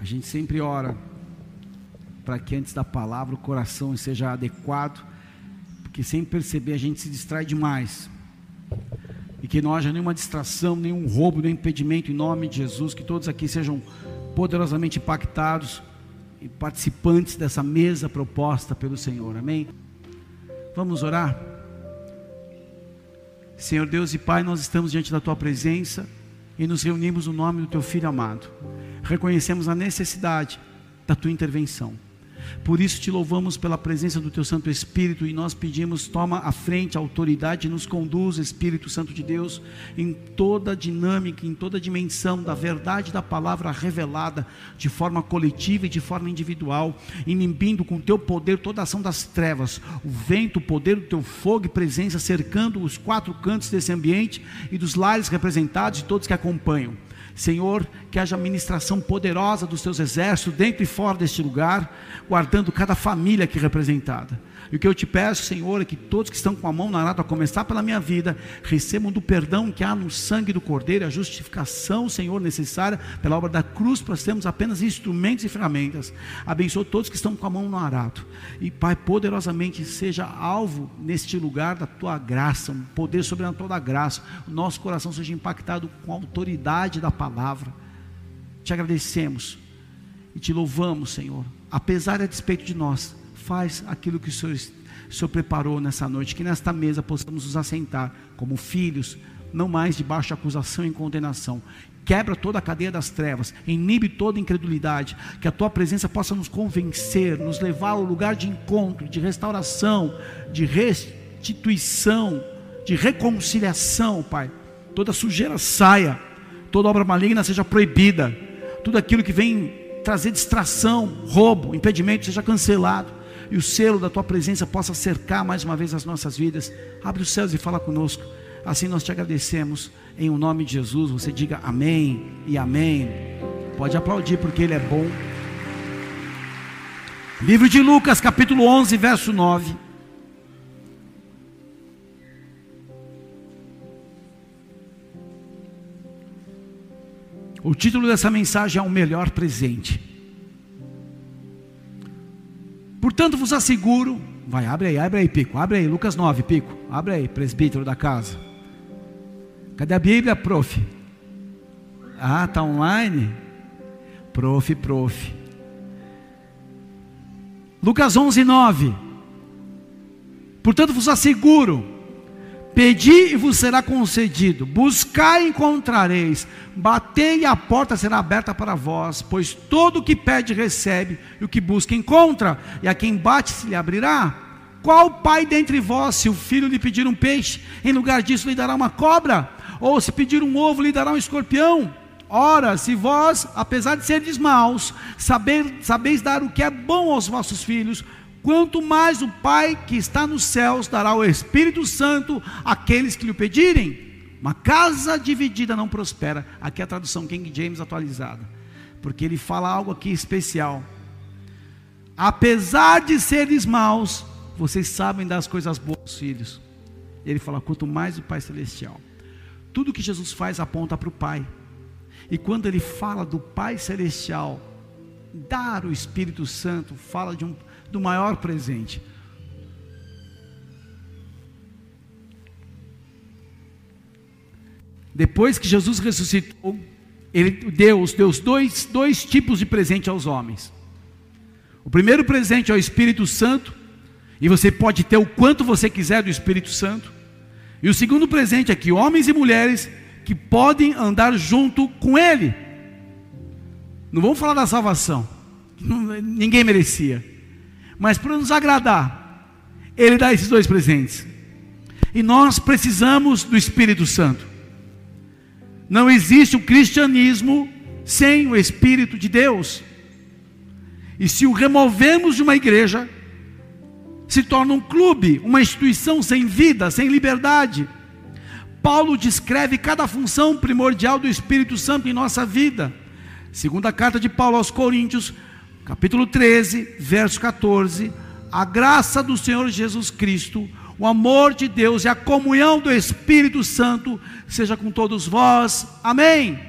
A gente sempre ora para que antes da palavra o coração seja adequado, porque sem perceber a gente se distrai demais. E que não haja nenhuma distração, nenhum roubo, nenhum impedimento em nome de Jesus, que todos aqui sejam poderosamente impactados e participantes dessa mesa proposta pelo Senhor. Amém? Vamos orar? Senhor Deus e Pai, nós estamos diante da tua presença e nos reunimos no nome do teu filho amado. Reconhecemos a necessidade da tua intervenção. Por isso te louvamos pela presença do teu Santo Espírito e nós pedimos, toma a frente, a autoridade nos conduz, Espírito Santo de Deus, em toda a dinâmica, em toda a dimensão da verdade da palavra revelada, de forma coletiva e de forma individual, inibindo com teu poder toda a ação das trevas, o vento, o poder do teu fogo e presença cercando os quatro cantos desse ambiente e dos lares representados e todos que acompanham. Senhor, que haja ministração poderosa dos teus exércitos dentro e fora deste lugar, guardando cada família aqui representada. E o que eu te peço, Senhor, é que todos que estão com a mão na arada, a começar pela minha vida, recebam do perdão que há no sangue do Cordeiro, a justificação, Senhor, necessária pela obra da cruz, para sermos apenas instrumentos e ferramentas. Abençoa todos que estão com a mão no arado. E, Pai, poderosamente seja alvo neste lugar da tua graça, um poder sobrenatural da graça. O nosso coração seja impactado com a autoridade da palavra. Te agradecemos e te louvamos, Senhor, apesar e a despeito de nós faz aquilo que o Senhor, o Senhor preparou nessa noite, que nesta mesa possamos nos assentar como filhos, não mais debaixo de acusação e condenação. Quebra toda a cadeia das trevas, inibe toda incredulidade, que a tua presença possa nos convencer, nos levar ao lugar de encontro, de restauração, de restituição, de reconciliação, Pai. Toda sujeira saia, toda obra maligna seja proibida, tudo aquilo que vem trazer distração, roubo, impedimento seja cancelado e o selo da tua presença possa cercar mais uma vez as nossas vidas. Abre os céus e fala conosco. Assim nós te agradecemos em o nome de Jesus. Você diga amém e amém. Pode aplaudir porque ele é bom. Livro de Lucas, capítulo 11, verso 9. O título dessa mensagem é o melhor presente. Portanto, vos asseguro, vai, abre aí, abre aí, Pico, abre aí, Lucas 9, Pico, abre aí, presbítero da casa. Cadê a Bíblia, prof? Ah, tá online? Prof, prof. Lucas 11, 9. Portanto, vos asseguro, Pedi e vos será concedido, buscai e encontrareis, batei e a porta será aberta para vós, pois todo o que pede recebe, e o que busca encontra, e a quem bate se lhe abrirá. Qual pai dentre vós, se o filho lhe pedir um peixe, em lugar disso lhe dará uma cobra? Ou se pedir um ovo, lhe dará um escorpião? Ora, se vós, apesar de serdes maus, sabeis dar o que é bom aos vossos filhos, quanto mais o Pai que está nos céus dará o Espírito Santo àqueles que lhe pedirem. Uma casa dividida não prospera. Aqui é a tradução King James atualizada. Porque ele fala algo aqui especial. Apesar de seres maus, vocês sabem das coisas boas, filhos. Ele fala: quanto mais o Pai Celestial. Tudo que Jesus faz aponta para o Pai. E quando ele fala do Pai Celestial, dar o Espírito Santo, fala de um, do maior presente. Depois que Jesus ressuscitou, ele deu, deu dois, dois tipos de presente aos homens. O primeiro presente é o Espírito Santo, e você pode ter o quanto você quiser do Espírito Santo. E o segundo presente é que homens e mulheres que podem andar junto com Ele. Não vamos falar da salvação, ninguém merecia mas para nos agradar, Ele dá esses dois presentes. E nós precisamos do Espírito Santo. Não existe o cristianismo sem o Espírito de Deus. E se o removemos de uma igreja, se torna um clube, uma instituição sem vida, sem liberdade. Paulo descreve cada função primordial do Espírito Santo em nossa vida. Segunda carta de Paulo aos Coríntios, capítulo 13, verso 14: a graça do Senhor Jesus Cristo, o amor de Deus e a comunhão do Espírito Santo seja com todos vós. Amém.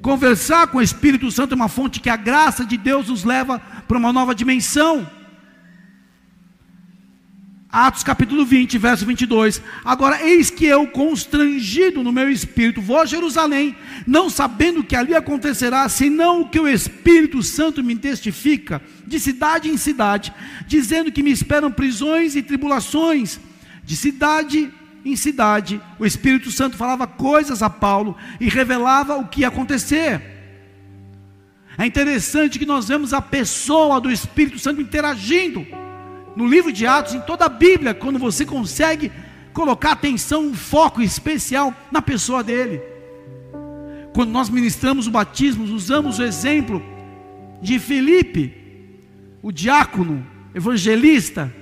Conversar com o Espírito Santo é uma fonte que a graça de Deus nos leva para uma nova dimensão. Atos capítulo 20, verso 22. Agora, eis que eu, constrangido no meu espírito, vou a Jerusalém, não sabendo o que ali acontecerá, senão o que o Espírito Santo me testifica, de cidade em cidade, dizendo que me esperam prisões e tribulações, de cidade em cidade. O Espírito Santo falava coisas a Paulo e revelava o que ia acontecer. É interessante que nós vemos a pessoa do Espírito Santo interagindo no livro de Atos, em toda a Bíblia, quando você consegue colocar atenção, um foco especial na pessoa dele. Quando nós ministramos o batismo, usamos o exemplo de Felipe, o diácono, evangelista,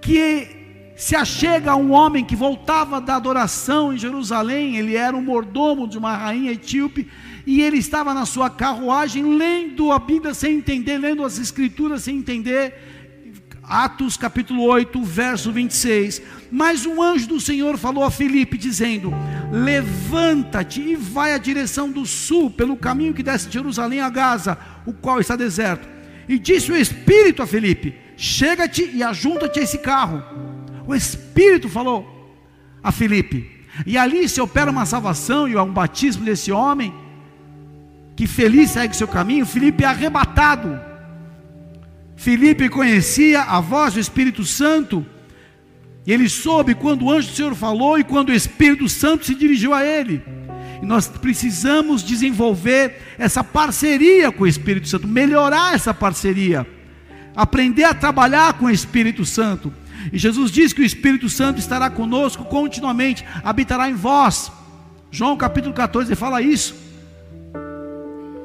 que se achega a um homem que voltava da adoração em Jerusalém, ele era um mordomo de uma rainha etíope, e ele estava na sua carruagem lendo a Bíblia sem entender, lendo as Escrituras sem entender, Atos capítulo 8, verso 26. Mas um anjo do Senhor falou a Filipe, dizendo: Levanta-te e vai à direção do sul, pelo caminho que desce de Jerusalém a Gaza, o qual está deserto. E disse o Espírito a Filipe: Chega-te e ajunta-te a esse carro. O Espírito falou a Filipe. E ali se opera uma salvação e um batismo desse homem, que feliz segue seu caminho. Filipe é arrebatado Filipe conhecia a voz do Espírito Santo, e ele soube quando o anjo do Senhor falou e quando o Espírito Santo se dirigiu a ele. E nós precisamos desenvolver essa parceria com o Espírito Santo, melhorar essa parceria, aprender a trabalhar com o Espírito Santo. E Jesus diz que o Espírito Santo estará conosco continuamente, habitará em vós. João capítulo 14 fala isso.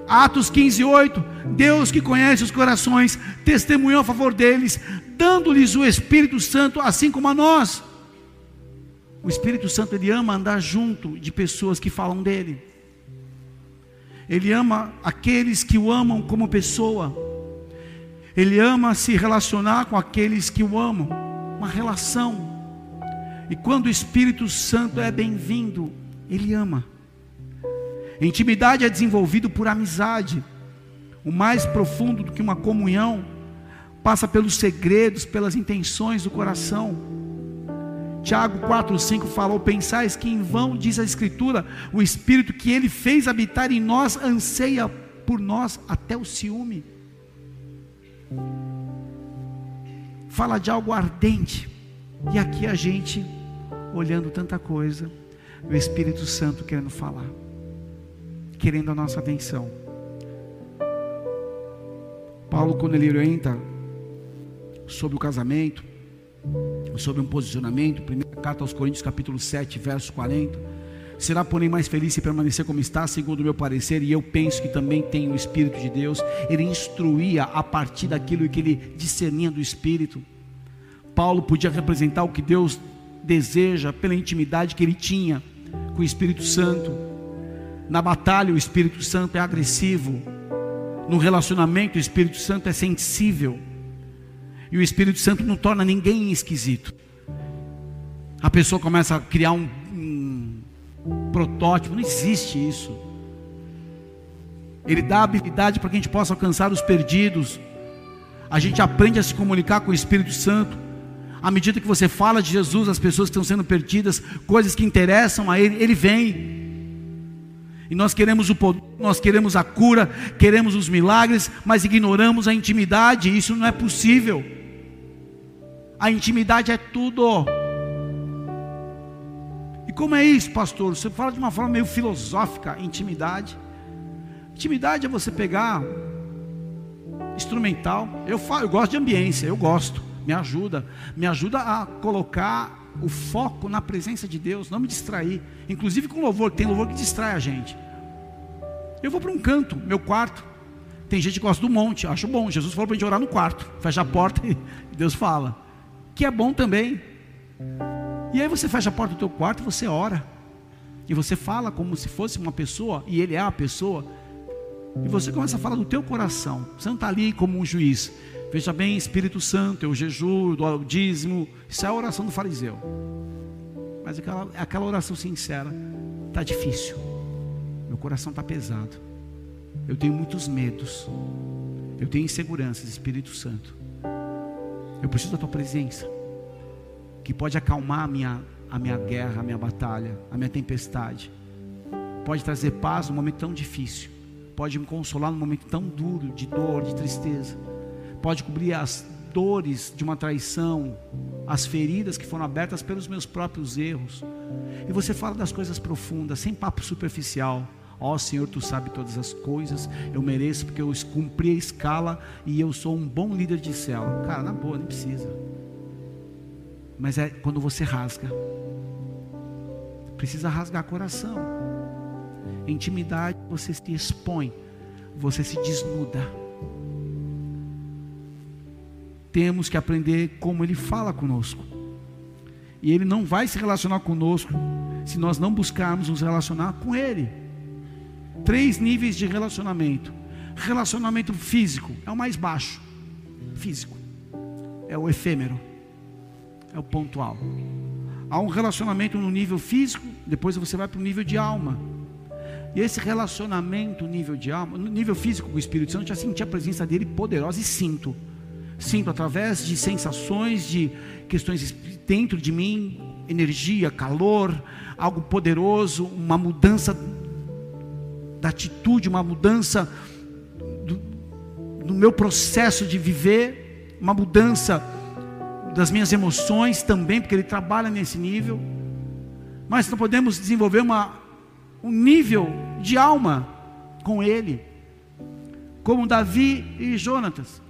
Atos 15, 8. Deus que conhece os corações, testemunhou a favor deles, dando-lhes o Espírito Santo, assim como a nós. O Espírito Santo, ele ama andar junto de pessoas que falam dele. Ele ama aqueles que o amam como pessoa. Ele ama se relacionar com aqueles que o amam. Uma relação. E quando o Espírito Santo é bem-vindo, ele ama. Intimidade é desenvolvido por amizade. O mais profundo do que uma comunhão passa pelos segredos, pelas intenções do coração. Tiago 4,5 falou: Pensais que em vão, diz a Escritura, o Espírito que ele fez habitar em nós anseia por nós até o ciúme. Fala de algo ardente, e aqui a gente, olhando tanta coisa, o Espírito Santo querendo falar querendo a nossa atenção. Paulo, quando ele orienta sobre o casamento, sobre um posicionamento, primeira carta aos Coríntios, capítulo 7, verso 40. Será, porém, mais feliz se permanecer como está, segundo o meu parecer, e eu penso que também tem o Espírito de Deus. Ele instruía a partir daquilo que ele discernia do Espírito. Paulo podia representar o que Deus deseja pela intimidade que ele tinha com o Espírito Santo. Na batalha, o Espírito Santo é agressivo. No relacionamento, o Espírito Santo é sensível. E o Espírito Santo não torna ninguém esquisito. A pessoa começa a criar um, um protótipo, não existe isso. Ele dá habilidade para que a gente possa alcançar os perdidos. A gente aprende a se comunicar com o Espírito Santo. À medida que você fala de Jesus, as pessoas que estão sendo perdidas, coisas que interessam a Ele, Ele vem. E nós queremos o poder, nós queremos a cura, queremos os milagres, mas ignoramos a intimidade, isso não é possível. A intimidade é tudo. E como é isso, pastor? Você fala de uma forma meio filosófica, intimidade. Intimidade é você pegar instrumental. Eu falo, eu gosto de ambiência, eu gosto, me ajuda, me ajuda a colocar o foco na presença de Deus, não me distrair. Inclusive com louvor, tem louvor que distrai a gente. Eu vou para um canto, meu quarto. Tem gente que gosta do monte, acho bom. Jesus falou para a gente orar no quarto, fecha a porta e Deus fala. Que é bom também. E aí você fecha a porta do teu quarto e você ora. E você fala como se fosse uma pessoa, e ele é a pessoa. E você começa a falar do teu coração. Você não está ali como um juiz. Veja bem, Espírito Santo, eu jejum, o dízimo. Isso é a oração do fariseu. Mas aquela, aquela oração sincera está difícil. Meu coração está pesado. Eu tenho muitos medos. Eu tenho inseguranças, Espírito Santo. Eu preciso da tua presença, que pode acalmar a minha, a minha guerra, a minha batalha, a minha tempestade. Pode trazer paz num momento tão difícil. Pode me consolar num momento tão duro, de dor, de tristeza. Pode cobrir as dores de uma traição, as feridas que foram abertas pelos meus próprios erros. E você fala das coisas profundas, sem papo superficial. Ó oh, Senhor, tu sabes todas as coisas, eu mereço porque eu cumpri a escala e eu sou um bom líder de célula. Cara, na boa, nem precisa. Mas é quando você rasga. Precisa rasgar coração. Intimidade, você se expõe, você se desnuda temos que aprender como Ele fala conosco. E Ele não vai se relacionar conosco se nós não buscarmos nos relacionar com Ele. Três níveis de relacionamento: relacionamento físico é o mais baixo, físico, é o efêmero, é o pontual. Há um relacionamento no nível físico, depois você vai para o nível de alma. E esse relacionamento, nível de alma, no nível físico com o Espírito Santo, já senti a presença dele poderosa e sinto sinto através de sensações, de questões dentro de mim, energia, calor, algo poderoso, uma mudança da atitude, uma mudança do, do meu processo de viver, uma mudança das minhas emoções também, porque ele trabalha nesse nível. Mas não podemos desenvolver uma, um nível de alma com ele, como Davi e Jonatas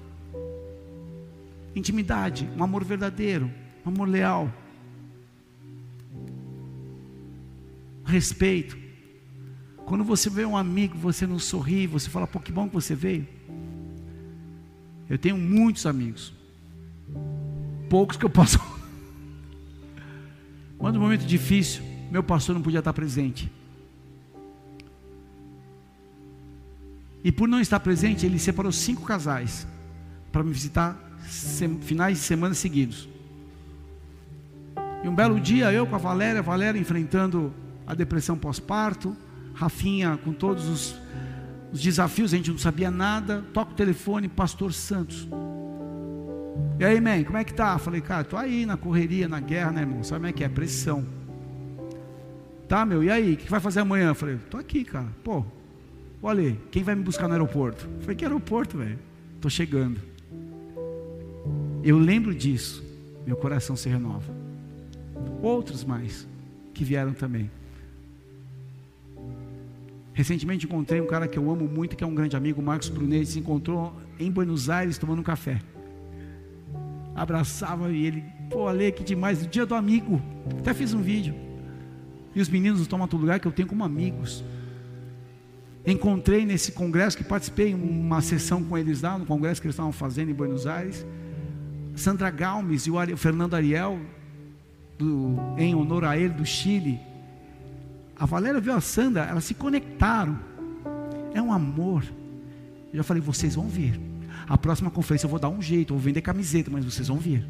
intimidade, um amor verdadeiro, um amor leal, respeito. Quando você vê um amigo, você não sorri, você fala, pô, que bom que você veio. Eu tenho muitos amigos, poucos que eu posso. Quando um momento difícil, meu pastor não podia estar presente. E por não estar presente, ele separou cinco casais para me visitar finais de semana seguidos. E um belo dia, eu com a Valéria, Valéria enfrentando a depressão pós-parto, Rafinha com todos os, os, desafios, a gente não sabia nada. Toca o telefone, Pastor Santos. E aí, man, como é que tá? Falei, cara, tô aí na correria, na guerra, né, irmão? Sabe como é que é? Pressão. Tá, meu, e aí? O que vai fazer amanhã? Falei, tô aqui, cara. Pô, olha, quem vai me buscar no aeroporto? Falei, que aeroporto, velho? Tô chegando. Eu lembro disso, meu coração se renova. Outros mais que vieram também. Recentemente encontrei um cara que eu amo muito, que é um grande amigo, Marcos Brunet, se encontrou em Buenos Aires tomando um café. Abraçava e ele, pô, Ale, que demais, no dia do amigo. Até fiz um vídeo. E os meninos tomam todo lugar que eu tenho como amigos. Encontrei nesse congresso que participei uma sessão com eles lá, no congresso que eles estavam fazendo em Buenos Aires. Sandra Galmes e o Fernando Ariel, do, em honor a ele, do Chile. A Valéria viu a Sandra, elas se conectaram. É um amor. Eu já falei, vocês vão vir. A próxima conferência eu vou dar um jeito, vou vender camiseta, mas vocês vão vir.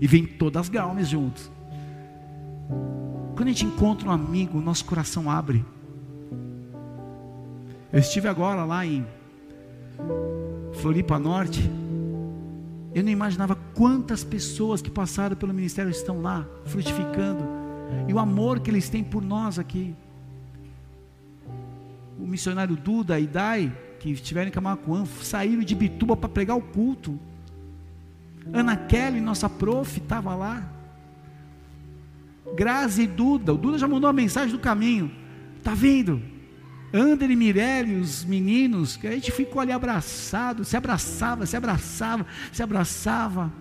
E vem todas as Galmes juntos. Quando a gente encontra um amigo, nosso coração abre. Eu estive agora lá em Floripa Norte. Eu não imaginava quantas pessoas que passaram pelo ministério estão lá, frutificando, e o amor que eles têm por nós aqui. O missionário Duda e Dai, que estiveram em Camacuã, saíram de Bituba para pregar o culto. Ana Kelly, nossa prof, estava lá. Grazi e Duda, o Duda já mandou a mensagem do caminho. Está vendo? Ander e Mirelle, os meninos, que a gente ficou ali abraçado, se abraçava, se abraçava, se abraçava.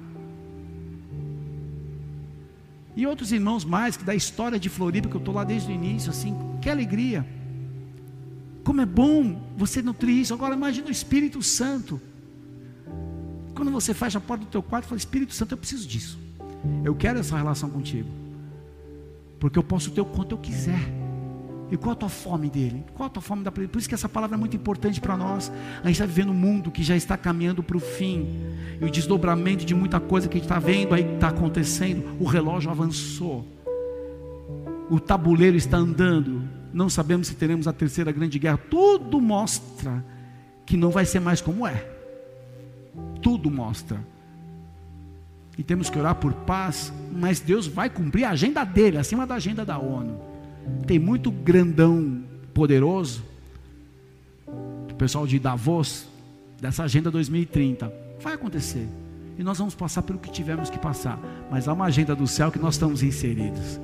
E outros irmãos mais, que da história de Floripa, que eu estou lá desde o início, assim, que alegria. Como é bom você nutrir isso. Agora imagine o Espírito Santo. Quando você fecha a porta do teu quarto, fala, Espírito Santo, eu preciso disso. Eu quero essa relação contigo. Porque eu posso ter o quanto eu quiser. E qual a tua fome dele? Qual a tua fome da presença? Por isso que essa palavra é muito importante para nós. A gente está vivendo um mundo que já está caminhando para o fim. E o desdobramento de muita coisa que a gente está vendo aí está acontecendo. O relógio avançou. O tabuleiro está andando. não sabemos se teremos a terceira grande guerra. Tudo mostra que não vai ser mais como é. Tudo mostra. E temos que orar por paz, mas Deus vai cumprir a agenda dele, acima da agenda da ONU. Tem muito grandão poderoso, o pessoal de Davos, dessa agenda 2030. Vai acontecer. E nós vamos passar pelo que tivemos que passar. Mas há uma agenda do céu que nós estamos inseridos.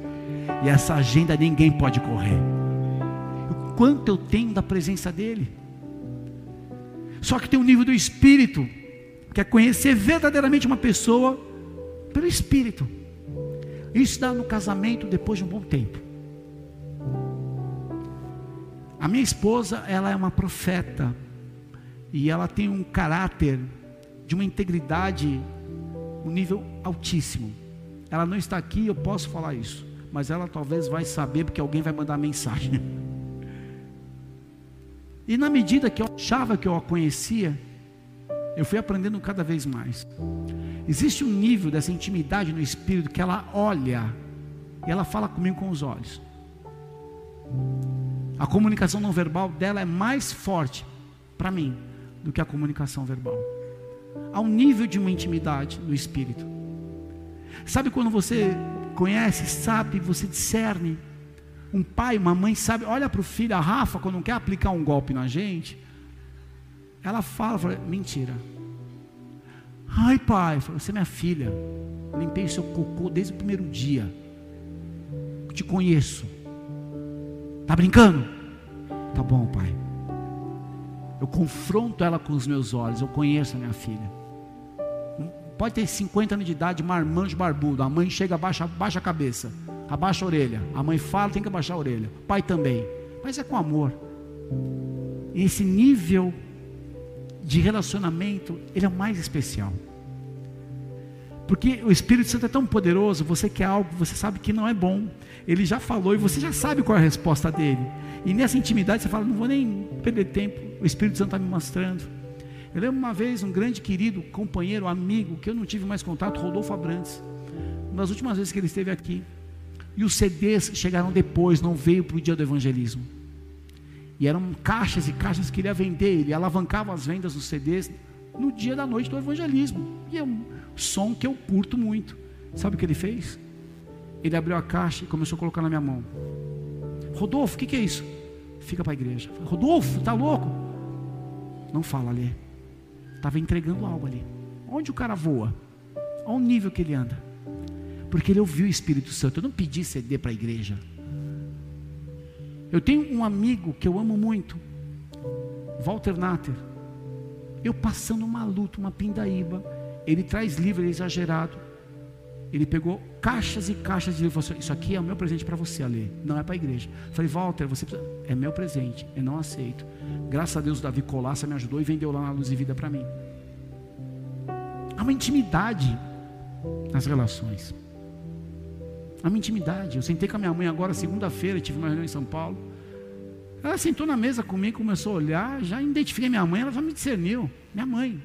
E essa agenda ninguém pode correr. O quanto eu tenho da presença dEle. Só que tem um nível do Espírito, que é conhecer verdadeiramente uma pessoa pelo Espírito. Isso dá no casamento depois de um bom tempo. A minha esposa, ela é uma profeta. E ela tem um caráter de uma integridade, um nível altíssimo. Ela não está aqui, eu posso falar isso, mas ela talvez vai saber porque alguém vai mandar mensagem. E na medida que eu achava que eu a conhecia, eu fui aprendendo cada vez mais. Existe um nível dessa intimidade no espírito que ela olha e ela fala comigo com os olhos. A comunicação não verbal dela é mais forte para mim do que a comunicação verbal ao nível de uma intimidade no espírito. Sabe quando você conhece, sabe, você discerne. Um pai, uma mãe sabe, olha para o filho, a Rafa, quando quer aplicar um golpe na gente, ela fala, fala mentira. Ai, pai, você é minha filha. Limpei seu cocô desde o primeiro dia. Te conheço. Tá brincando? Tá bom, pai. Eu confronto ela com os meus olhos. Eu conheço a minha filha. Pode ter 50 anos de idade, marmanjo barbudo. A mãe chega, abaixa, abaixa a cabeça, abaixa a orelha. A mãe fala, tem que abaixar a orelha. O pai também. Mas é com amor. Esse nível de relacionamento, ele é o mais especial. Porque o Espírito Santo é tão poderoso, você quer algo, você sabe que não é bom. Ele já falou e você já sabe qual é a resposta dele. E nessa intimidade você fala, não vou nem perder tempo. O Espírito Santo está me mostrando. Eu lembro uma vez um grande querido, companheiro, amigo, que eu não tive mais contato, Rodolfo Abrantes. Uma das últimas vezes que ele esteve aqui. E os CDs chegaram depois, não veio para o dia do evangelismo. E eram caixas e caixas que ele ia vender. Ele alavancava as vendas dos CDs no dia da noite do evangelismo. E um som que eu curto muito. Sabe o que ele fez? Ele abriu a caixa e começou a colocar na minha mão. Rodolfo, o que, que, é isso? Fica para a igreja. Rodolfo, tá louco? Não fala ali. Estava entregando algo ali. Onde o cara voa? Olha o nível que ele anda. Porque ele ouviu o Espírito Santo. Eu não pedi CD para a igreja. Eu tenho um amigo que eu amo muito, Walter Natter. Eu passando uma luta, uma pindaíba. Ele traz livro, ele é exagerado. Ele pegou caixas e caixas de livro. Falou assim, Isso aqui é o meu presente para você, Ale. Não é para a igreja. Eu falei, Walter, você precisa... é meu presente. Eu não aceito. Graças a Deus, Davi Colassa me ajudou e vendeu lá na Luz e Vida para mim. Há uma intimidade nas relações. Há uma intimidade. Eu sentei com a minha mãe agora, segunda-feira, tive uma reunião em São Paulo. Ela sentou na mesa comigo, começou a olhar, já identifiquei minha mãe, ela já me discerniu. Minha mãe.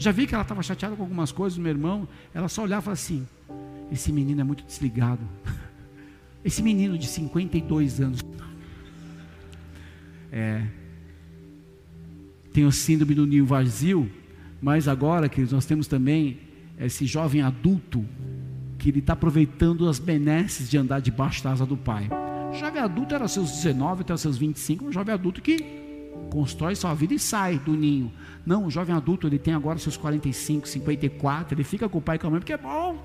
Já vi que ela estava chateada com algumas coisas meu irmão. Ela só olhava e falava assim: Esse menino é muito desligado. Esse menino de 52 anos. É. Tem o síndrome do ninho vazio. Mas agora, que nós temos também esse jovem adulto que ele está aproveitando as benesses de andar debaixo da asa do pai. O jovem adulto era seus 19 até seus 25, um jovem adulto que constrói sua vida e sai do ninho. Não, o jovem adulto, ele tem agora seus 45, 54, ele fica com o pai e com a mãe porque é bom.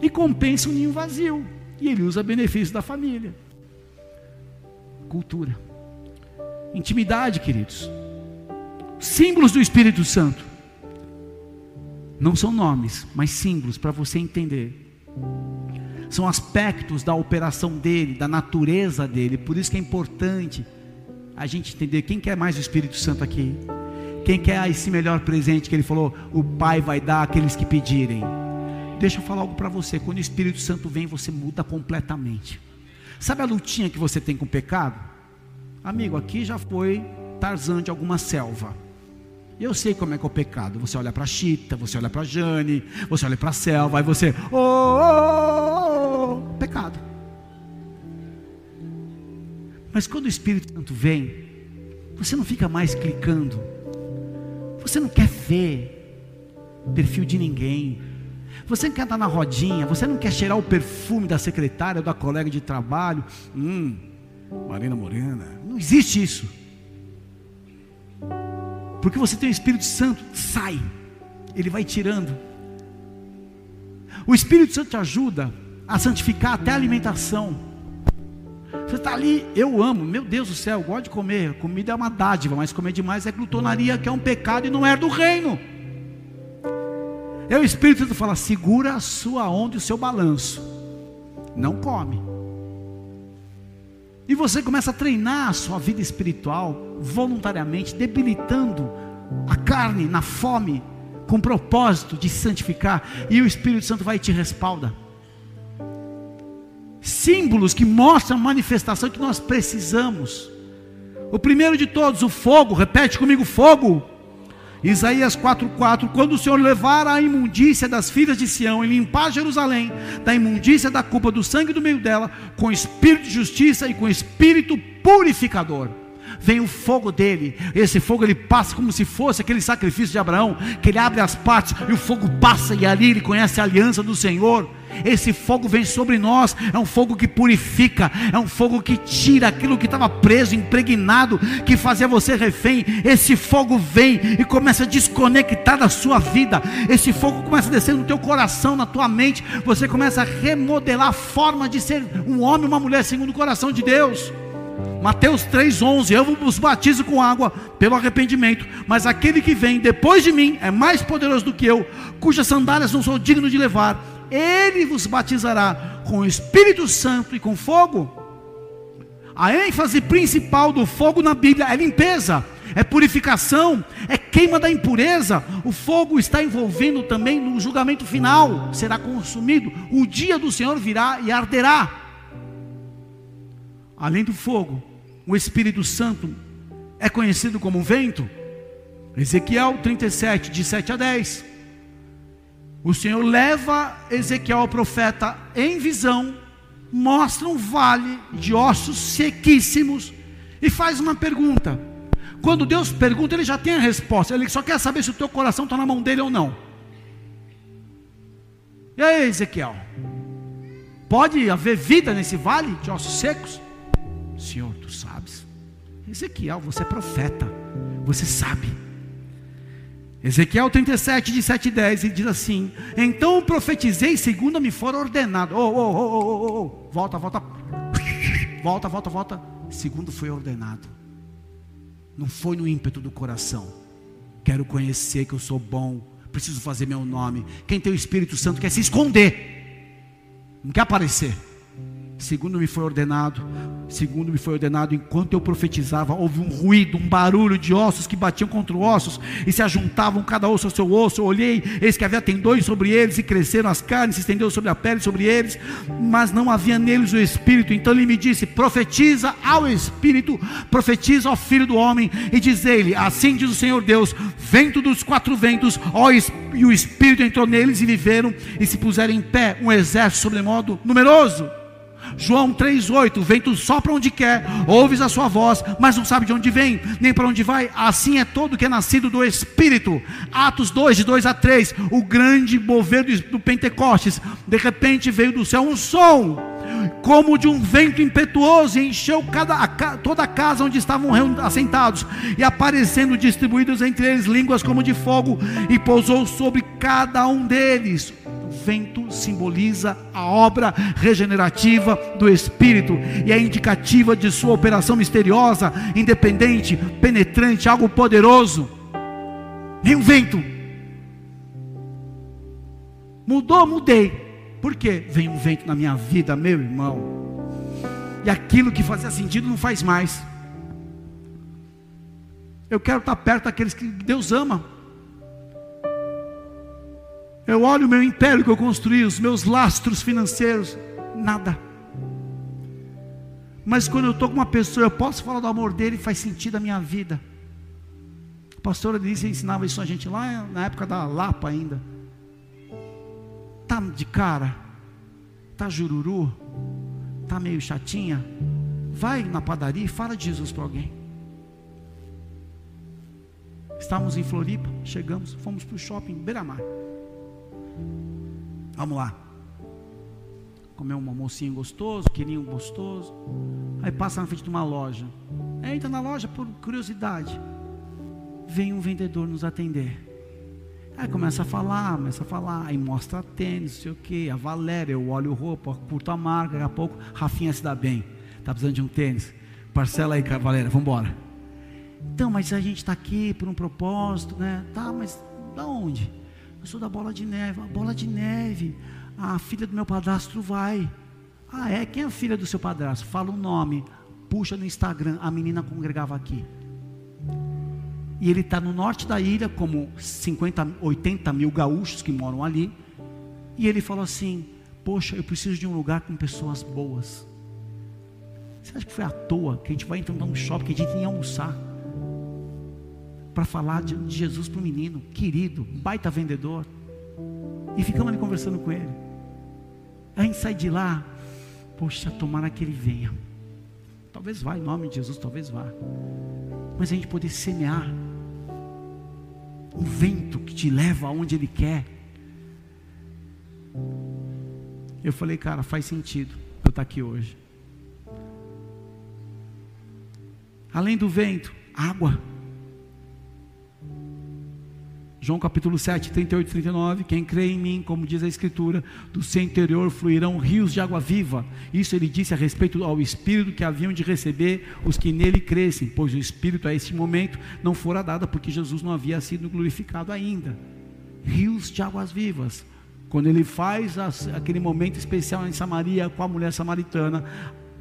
E compensa o ninho vazio. E ele usa benefícios da família. Cultura. Intimidade, queridos. Símbolos do Espírito Santo. Não são nomes, mas símbolos para você entender. São aspectos da operação dele, da natureza dele. Por isso que é importante a gente entender quem quer mais o Espírito Santo aqui. Quem quer esse melhor presente que ele falou, o Pai vai dar àqueles que pedirem. Deixa eu falar algo para você. Quando o Espírito Santo vem, você muda completamente. Sabe a lutinha que você tem com o pecado? Amigo, aqui já foi Tarzan de alguma selva. Eu sei como é que é o pecado. Você olha para Chita, você olha para Jane, você olha para a selva, aí você, oh, oh, oh, Mas quando o Espírito Santo vem, você não fica mais clicando. Você não quer ver perfil de ninguém. Você não quer estar na rodinha, você não quer cheirar o perfume da secretária ou da colega de trabalho. Hum, Marina Morena. Não existe isso. Porque você tem o Espírito Santo, sai. Ele vai tirando. O Espírito Santo te ajuda a santificar até a alimentação. Você está ali, eu amo, meu Deus do céu, eu gosto de comer. Comida é uma dádiva, mas comer demais é glutonaria, que é um pecado e não é do reino. E o Espírito Santo fala: segura a sua onda e o seu balanço. Não come. E você começa a treinar a sua vida espiritual voluntariamente, debilitando a carne na fome, com propósito de santificar, e o Espírito Santo vai e te respalda. Símbolos que mostram a manifestação que nós precisamos. O primeiro de todos, o fogo, repete comigo: fogo. Isaías 4,4: Quando o Senhor levar a imundícia das filhas de Sião e limpar Jerusalém da imundícia da culpa do sangue do meio dela, com espírito de justiça e com espírito purificador. Vem o fogo dele, esse fogo ele passa como se fosse aquele sacrifício de Abraão, que ele abre as partes e o fogo passa, e ali ele conhece a aliança do Senhor. Esse fogo vem sobre nós, é um fogo que purifica, é um fogo que tira aquilo que estava preso, impregnado, que fazia você refém. Esse fogo vem e começa a desconectar da sua vida. Esse fogo começa a descer no teu coração, na tua mente. Você começa a remodelar a forma de ser um homem, uma mulher segundo o coração de Deus. Mateus 3,11: Eu vos batizo com água pelo arrependimento, mas aquele que vem depois de mim é mais poderoso do que eu, cujas sandálias não sou digno de levar ele vos batizará com o Espírito Santo e com fogo. A ênfase principal do fogo na Bíblia é limpeza, é purificação, é queima da impureza. O fogo está envolvendo também no julgamento final, será consumido. O dia do Senhor virá e arderá. Além do fogo, o Espírito Santo é conhecido como vento. Ezequiel 37, de 7 a 10. O Senhor leva Ezequiel, o profeta, em visão, mostra um vale de ossos sequíssimos e faz uma pergunta. Quando Deus pergunta, ele já tem a resposta. Ele só quer saber se o teu coração está na mão dele ou não. E aí, Ezequiel? Pode haver vida nesse vale de ossos secos? Senhor, tu sabes. Ezequiel, você é profeta. Você sabe. Ezequiel 37, de 7 e 10, ele diz assim: Então profetizei segundo me for ordenado. Oh, oh, oh, oh, oh, oh. Volta, volta. Volta, volta, volta. Segundo foi ordenado. Não foi no ímpeto do coração. Quero conhecer que eu sou bom. Preciso fazer meu nome. Quem tem o Espírito Santo quer se esconder. Não quer aparecer. Segundo me foi ordenado, segundo me foi ordenado, enquanto eu profetizava, houve um ruído, um barulho de ossos que batiam contra ossos e se ajuntavam cada osso ao seu osso. Eu olhei, eis que havia tendões sobre eles e cresceram as carnes, se estendeu sobre a pele sobre eles, mas não havia neles o espírito. Então ele me disse: profetiza ao espírito, profetiza ao filho do homem e diz ele: Assim diz o Senhor Deus: vento dos quatro ventos, ó, e o espírito entrou neles e viveram e se puseram em pé um exército sobremodo numeroso. João 3,8: O vento sopra onde quer, ouves a sua voz, mas não sabe de onde vem, nem para onde vai. Assim é todo que é nascido do Espírito. Atos 2, de 2 a 3: O grande mover do Pentecostes, de repente veio do céu um som como de um vento impetuoso, e encheu cada, a, toda a casa onde estavam assentados, e aparecendo distribuídos entre eles línguas como de fogo, e pousou sobre cada um deles vento simboliza a obra regenerativa do Espírito e é indicativa de sua operação misteriosa, independente, penetrante, algo poderoso. Vem um vento. Mudou, mudei. Por quê? Vem um vento na minha vida, meu irmão. E aquilo que fazia sentido não faz mais. Eu quero estar perto daqueles que Deus ama. Eu olho o meu império que eu construí, os meus lastros financeiros, nada. Mas quando eu estou com uma pessoa, eu posso falar do amor dele, faz sentido a minha vida. A pastora disse, ensinava isso a gente lá na época da Lapa ainda. Tá de cara, tá jururu, tá meio chatinha, vai na padaria e fala de Jesus para alguém. Estávamos em Floripa, chegamos, fomos para o shopping Beira-Mar. Vamos lá. Comer um almocinho gostoso, querinho gostoso. Aí passa na frente de uma loja. Entra na loja por curiosidade. Vem um vendedor nos atender. Aí começa a falar, começa a falar, aí mostra tênis, não sei o que, a Valéria, eu olho roupa, curto a marca, daqui a pouco Rafinha se dá bem, está precisando de um tênis, parcela aí, Valéria, vamos embora. Então, mas a gente está aqui por um propósito, né? Tá, mas da onde? Eu sou da Bola de Neve, a Bola de Neve, a filha do meu padrasto vai. Ah, é? Quem é a filha do seu padrasto? Fala o nome, puxa no Instagram, a menina congregava aqui e ele está no norte da ilha, como 50, 80 mil gaúchos que moram ali, e ele falou assim: Poxa, eu preciso de um lugar com pessoas boas. Você acha que foi à toa que a gente vai entrar num shopping que a gente nem almoçar? Para falar de Jesus para o menino, querido, baita vendedor. E ficamos ali conversando com ele. A gente sai de lá, poxa, tomara que ele venha. Talvez vá, em nome de Jesus, talvez vá. Mas a gente poder semear o vento que te leva aonde Ele quer. Eu falei, cara, faz sentido eu estar aqui hoje. Além do vento, água. João capítulo 7, 38 e 39. Quem crê em mim, como diz a Escritura, do seu interior fluirão rios de água viva. Isso ele disse a respeito ao Espírito que haviam de receber os que nele crescem, pois o Espírito a este momento não fora dado, porque Jesus não havia sido glorificado ainda. Rios de águas vivas. Quando ele faz aquele momento especial em Samaria com a mulher samaritana,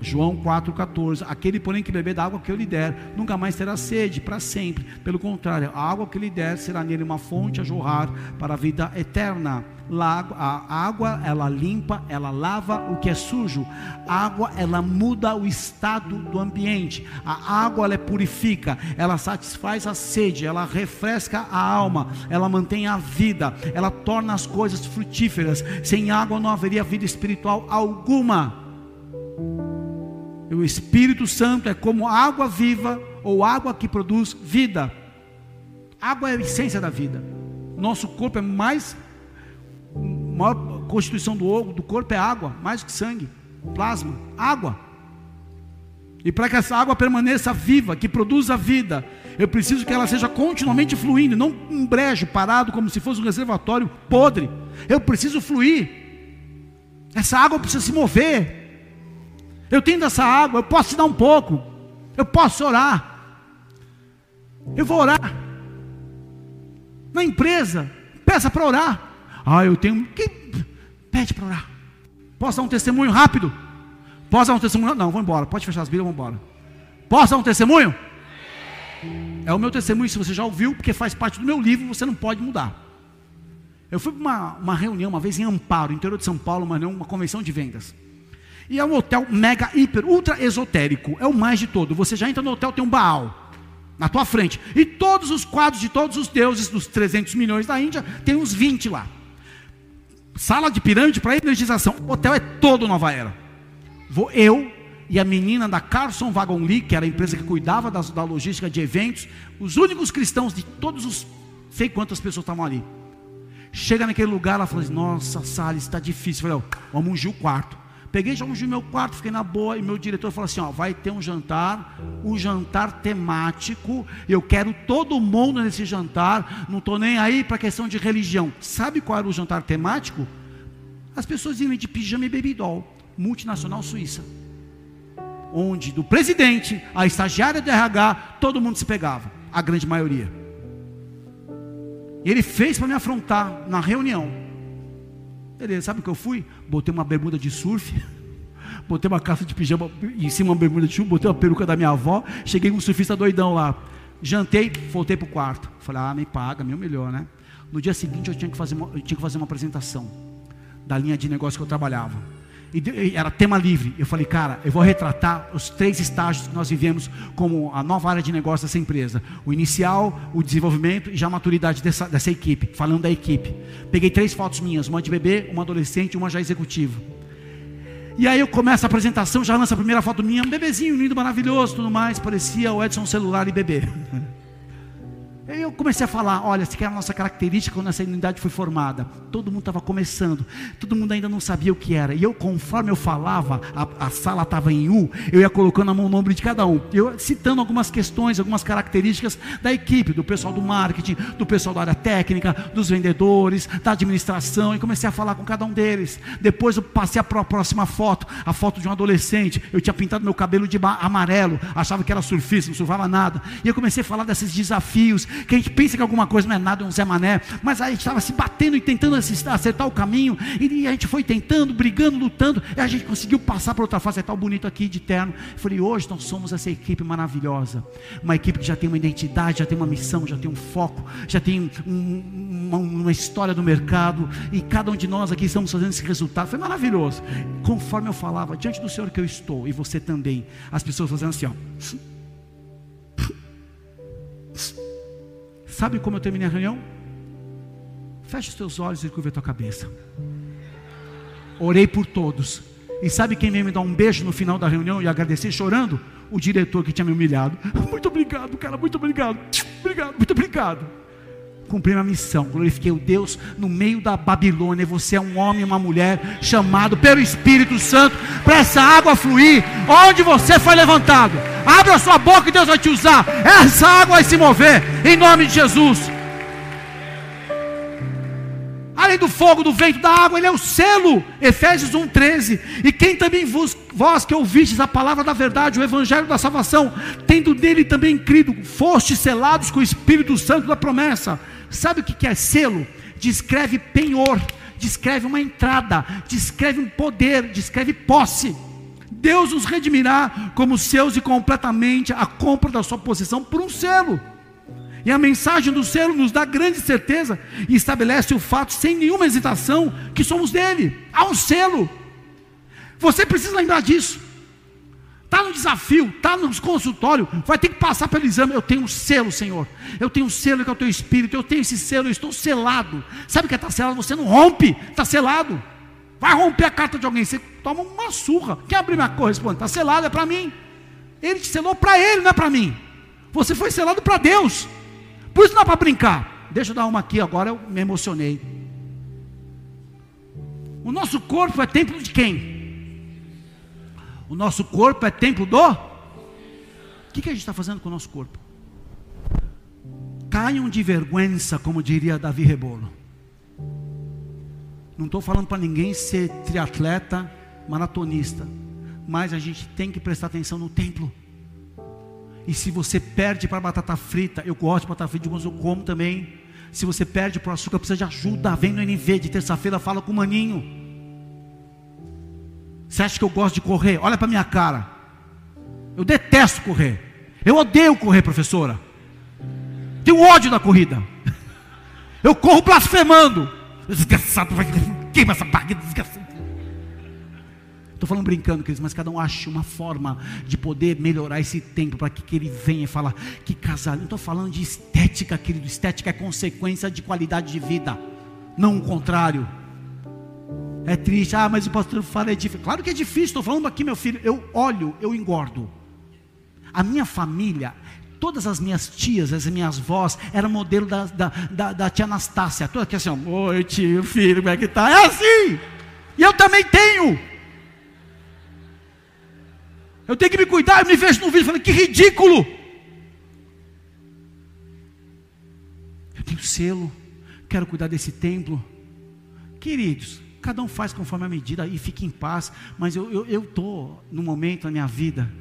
João 4,14: Aquele, porém, que beber da água que eu lhe der, nunca mais terá sede para sempre. Pelo contrário, a água que lhe der será nele uma fonte a jorrar para a vida eterna. A água, ela limpa, ela lava o que é sujo. A água, ela muda o estado do ambiente. A água, ela purifica, ela satisfaz a sede, ela refresca a alma, ela mantém a vida, ela torna as coisas frutíferas. Sem água não haveria vida espiritual alguma. O Espírito Santo é como água viva ou água que produz vida. Água é a essência da vida. Nosso corpo é mais maior constituição do, do corpo é água, mais do que sangue, plasma, água. E para que essa água permaneça viva, que produza vida, eu preciso que ela seja continuamente fluindo, não um brejo parado como se fosse um reservatório podre. Eu preciso fluir. Essa água precisa se mover. Eu tenho dessa água, eu posso te dar um pouco. Eu posso orar. Eu vou orar. Na empresa, peça para orar. Ah, eu tenho. Que... Pede para orar. Posso dar um testemunho rápido? Posso dar um testemunho? Não, vou embora. Pode fechar as Bíblias, vamos embora. Posso dar um testemunho? É o meu testemunho, se você já ouviu, porque faz parte do meu livro, você não pode mudar. Eu fui para uma, uma reunião uma vez em Amparo, interior de São Paulo, não uma convenção de vendas. E é um hotel mega, hiper, ultra esotérico. É o mais de todo. Você já entra no hotel, tem um Baal na tua frente. E todos os quadros de todos os deuses dos 300 milhões da Índia, tem uns 20 lá. Sala de pirâmide para energização. O hotel é todo Nova Era. Vou eu e a menina da Carson Wagon Lee, que era a empresa que cuidava da, da logística de eventos, os únicos cristãos de todos os sei quantas pessoas estavam ali. Chega naquele lugar, ela falou assim: Nossa, sala está difícil. Eu falei: Vamos ungir o quarto. Peguei, já ungi meu quarto, fiquei na boa, e meu diretor falou assim: ó, vai ter um jantar, um jantar temático, eu quero todo mundo nesse jantar, não estou nem aí para questão de religião. Sabe qual era o jantar temático? As pessoas iam de pijama e baby doll, multinacional suíça. Onde do presidente, a estagiária do RH, todo mundo se pegava, a grande maioria. E ele fez para me afrontar na reunião. Beleza, sabe o que eu fui? Botei uma bermuda de surf, botei uma calça de pijama em cima uma bermuda de chuva, botei uma peruca da minha avó, cheguei com um surfista doidão lá. Jantei, voltei para o quarto. Falei, ah, me paga, meu melhor, né? No dia seguinte eu tinha que fazer uma, eu tinha que fazer uma apresentação da linha de negócio que eu trabalhava e era tema livre. Eu falei, cara, eu vou retratar os três estágios que nós vivemos como a nova área de negócio dessa empresa: o inicial, o desenvolvimento e já a maturidade dessa, dessa equipe. Falando da equipe, peguei três fotos minhas: uma de bebê, uma adolescente, uma já executiva. E aí eu começo a apresentação, já lança a primeira foto minha, um bebezinho lindo, maravilhoso, tudo mais, parecia o Edson celular e bebê. Eu comecei a falar, olha, essa é a nossa característica quando essa unidade foi formada. Todo mundo estava começando, todo mundo ainda não sabia o que era. E eu, conforme eu falava, a, a sala estava em U, eu ia colocando a mão no ombro de cada um. Eu citando algumas questões, algumas características da equipe, do pessoal do marketing, do pessoal da área técnica, dos vendedores, da administração, e comecei a falar com cada um deles. Depois eu passei a próxima foto, a foto de um adolescente. Eu tinha pintado meu cabelo de amarelo, achava que era surfista, não surfava nada. E eu comecei a falar desses desafios que a gente pensa que alguma coisa não é nada, é um Zé Mané, mas a gente estava se batendo e tentando acertar o caminho, e a gente foi tentando, brigando, lutando, e a gente conseguiu passar para outra fase, é tal bonito aqui de terno. Eu falei, hoje nós somos essa equipe maravilhosa, uma equipe que já tem uma identidade, já tem uma missão, já tem um foco, já tem um, uma, uma história do mercado, e cada um de nós aqui estamos fazendo esse resultado. Foi maravilhoso. Conforme eu falava, diante do Senhor que eu estou, e você também, as pessoas fazendo assim, ó. Sabe como eu terminei a reunião? Feche os teus olhos e curva a tua cabeça. Orei por todos. E sabe quem veio me dar um beijo no final da reunião e agradecer chorando? O diretor que tinha me humilhado. Muito obrigado, cara, muito obrigado. Obrigado, muito obrigado. Cumpri minha missão, glorifiquei o Deus no meio da Babilônia. Você é um homem uma mulher chamado pelo Espírito Santo para essa água fluir onde você foi levantado. Abra a sua boca e Deus vai te usar. Essa água vai se mover em nome de Jesus. Além do fogo, do vento, da água, ele é o selo. Efésios 1,13. E quem também vos, vós que ouvistes a palavra da verdade, o evangelho da salvação, tendo nele também crido, fostes selados com o Espírito Santo da promessa. Sabe o que é selo? Descreve penhor, descreve uma entrada, descreve um poder, descreve posse. Deus nos redimirá como seus e completamente a compra da sua posição por um selo. E a mensagem do selo nos dá grande certeza e estabelece o fato, sem nenhuma hesitação, que somos dele. Há um selo. Você precisa lembrar disso. Está no desafio, está no consultório, vai ter que passar pelo exame. Eu tenho um selo, Senhor. Eu tenho um selo que é o teu espírito. Eu tenho esse selo, eu estou selado. Sabe o que é estar tá selado? Você não rompe, está selado. Vai romper a carta de alguém, você toma uma surra. Quem abrir minha correspondência? Está selado, é para mim. Ele te selou para ele, não é para mim. Você foi selado para Deus. Por isso não é para brincar. Deixa eu dar uma aqui agora, eu me emocionei. O nosso corpo é templo de quem? O nosso corpo é templo do? O que, que a gente está fazendo com o nosso corpo? Caiam de vergonha, como diria Davi Rebolo. Não estou falando para ninguém ser triatleta, maratonista, mas a gente tem que prestar atenção no templo. E se você perde para batata frita, eu gosto de batata frita, mas eu como também. Se você perde para o açúcar, precisa de ajuda. Vem no NV de terça-feira, fala com o maninho. Você acha que eu gosto de correr? Olha para minha cara. Eu detesto correr. Eu odeio correr, professora. Tenho ódio da corrida. Eu corro blasfemando. Desgraçado, vai queima essa barriga, desgraçado. Estou falando brincando, queridos, mas cada um acha uma forma de poder melhorar esse tempo para que, que ele venha e que casal. Não estou falando de estética, querido. Estética é consequência de qualidade de vida, não o contrário. É triste, ah, mas o pastor fala é difícil. Claro que é difícil, estou falando aqui, meu filho. Eu olho, eu engordo. A minha família todas as minhas tias, as minhas vós, eram modelo da, da, da, da tia Anastácia. Toda aqui assim, oi tio, filho, como é que tá? É assim! E eu também tenho. Eu tenho que me cuidar, eu me vejo no vídeo falando, que ridículo! Eu tenho selo, quero cuidar desse templo. Queridos, cada um faz conforme a medida e fique em paz. Mas eu estou num momento na minha vida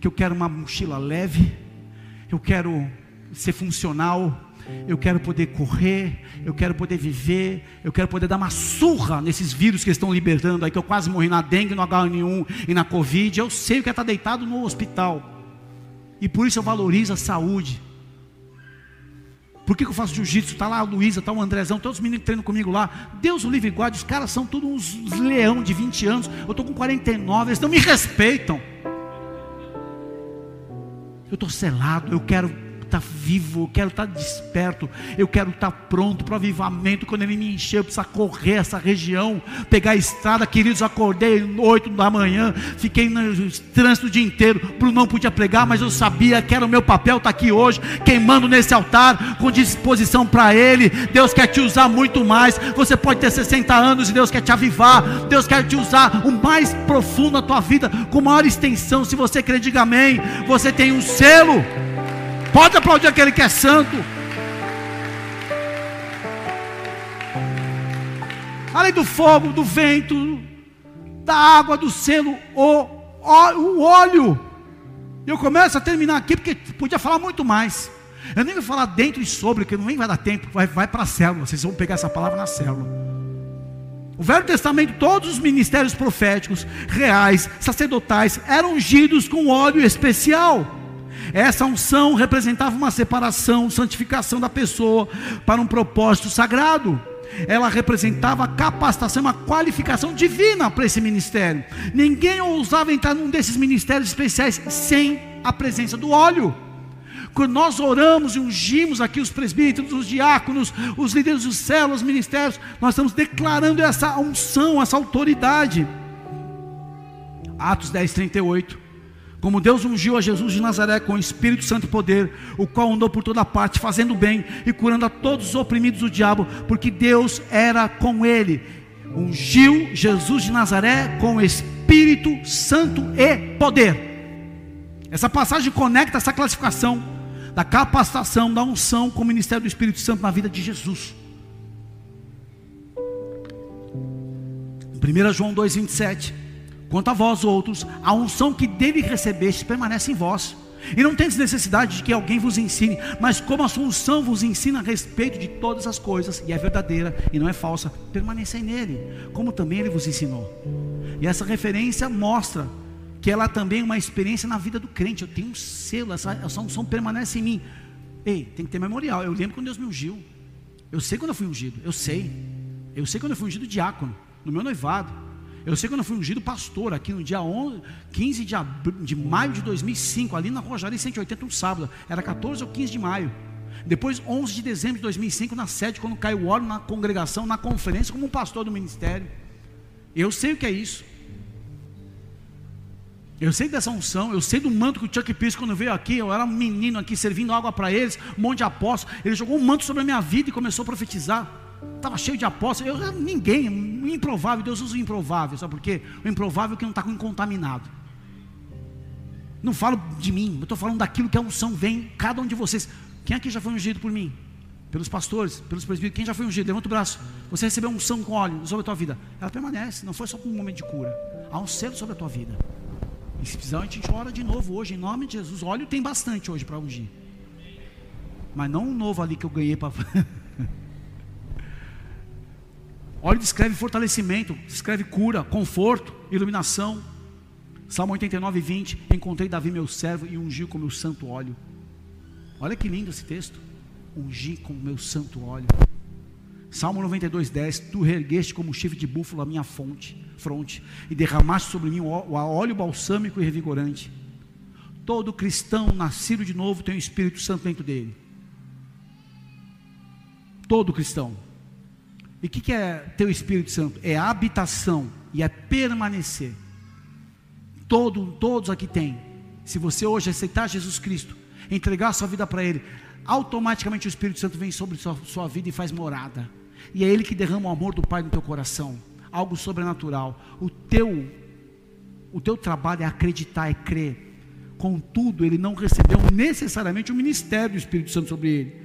que eu quero uma mochila leve eu quero ser funcional, eu quero poder correr, eu quero poder viver, eu quero poder dar uma surra nesses vírus que estão libertando aí, que eu quase morri na dengue, no H1N1 e na Covid. Eu sei o que é estar deitado no hospital, e por isso eu valorizo a saúde. Por que, que eu faço jiu-jitsu? Está lá a Luísa, está o Andrezão, todos os meninos que treinam comigo lá. Deus o livre guarde, os caras são todos uns leão de 20 anos. Eu estou com 49, eles não me respeitam. Eu estou selado, eu quero estar vivo, eu quero estar desperto, eu quero estar pronto para o avivamento. Quando ele me encher, eu correr essa região, pegar a estrada. Queridos, acordei oito da manhã, fiquei no trânsito o dia inteiro. Bruno não podia pregar, mas eu sabia que era o meu papel estar aqui hoje, queimando nesse altar, com disposição para Ele. Deus quer te usar muito mais. Você pode ter 60 anos e Deus quer te avivar. Deus quer te usar o mais profundo na tua vida, com maior extensão. Se você crê, diga amém. Você tem um selo. Pode aplaudir aquele que é santo. Além do fogo, do vento, da água, do selo, o, o óleo. Eu começo a terminar aqui porque podia falar muito mais. Eu nem vou falar dentro e sobre, que nem vai dar tempo. Vai, vai para a célula. Vocês vão pegar essa palavra na célula. O Velho Testamento, todos os ministérios proféticos, reais, sacerdotais, eram ungidos com óleo especial. Essa unção representava uma separação, santificação da pessoa para um propósito sagrado. Ela representava capacitação, uma qualificação divina para esse ministério. Ninguém ousava entrar num desses ministérios especiais sem a presença do óleo. Quando nós oramos e ungimos aqui os presbíteros, os diáconos, os líderes dos céus, os ministérios, nós estamos declarando essa unção, essa autoridade. Atos 10, 38. Como Deus ungiu a Jesus de Nazaré com o Espírito Santo e poder, o qual andou por toda parte, fazendo bem e curando a todos os oprimidos do diabo, porque Deus era com ele. Ungiu Jesus de Nazaré com o Espírito Santo e poder. Essa passagem conecta essa classificação da capacitação, da unção com o ministério do Espírito Santo na vida de Jesus. 1 João 2,27 Quanto a vós outros, a unção que dele recebeste permanece em vós. E não tendes necessidade de que alguém vos ensine, mas como a sua unção vos ensina a respeito de todas as coisas, e é verdadeira e não é falsa, permanecei nele, como também ele vos ensinou. E essa referência mostra que ela também é uma experiência na vida do crente. Eu tenho um selo, essa, essa unção permanece em mim. Ei, tem que ter memorial. Eu lembro quando Deus me ungiu. Eu sei quando eu fui ungido, eu sei. Eu sei quando eu fui ungido diácono, no meu noivado. Eu sei quando eu fui ungido pastor aqui no dia 11, 15 de, de maio de 2005, ali na Rojari 180, um sábado. Era 14 ou 15 de maio. Depois, 11 de dezembro de 2005, na sede, quando caiu o óleo na congregação, na conferência, como pastor do ministério. Eu sei o que é isso. Eu sei dessa unção, eu sei do manto que o Chuck Pierce, quando veio aqui, eu era um menino aqui servindo água para eles, um monte de apóstolos. Ele jogou um manto sobre a minha vida e começou a profetizar. Estava cheio de apóstolos. Eu, ninguém, improvável, Deus usa o improvável. Sabe por quê? O improvável é que não está contaminado. Não falo de mim, eu estou falando daquilo que a unção vem, cada um de vocês. Quem aqui já foi ungido por mim? Pelos pastores, pelos presbíteros, quem já foi ungido? Levanta o braço. Você recebeu unção com óleo sobre a tua vida. Ela permanece, não foi só por um momento de cura. Há um selo sobre a tua vida. E se precisar, a gente ora de novo hoje, em nome de Jesus. Óleo tem bastante hoje para ungir. Mas não um novo ali que eu ganhei para. Óleo descreve fortalecimento, descreve cura, conforto, iluminação. Salmo 89, 20. Encontrei Davi, meu servo, e ungi com meu santo óleo. Olha que lindo esse texto. Ungi com meu santo óleo. Salmo 92, 10. Tu reergueste como chifre de búfalo a minha fonte, fronte, e derramaste sobre mim o óleo balsâmico e revigorante. Todo cristão nascido de novo tem o Espírito Santo dentro dele. Todo cristão. E o que, que é ter o Espírito Santo? É habitação e é permanecer. Todo, todos aqui têm. Se você hoje aceitar Jesus Cristo, entregar a sua vida para Ele, automaticamente o Espírito Santo vem sobre sua, sua vida e faz morada. E é Ele que derrama o amor do Pai no teu coração. Algo sobrenatural. O teu, o teu trabalho é acreditar, é crer. Contudo, ele não recebeu necessariamente o ministério do Espírito Santo sobre ele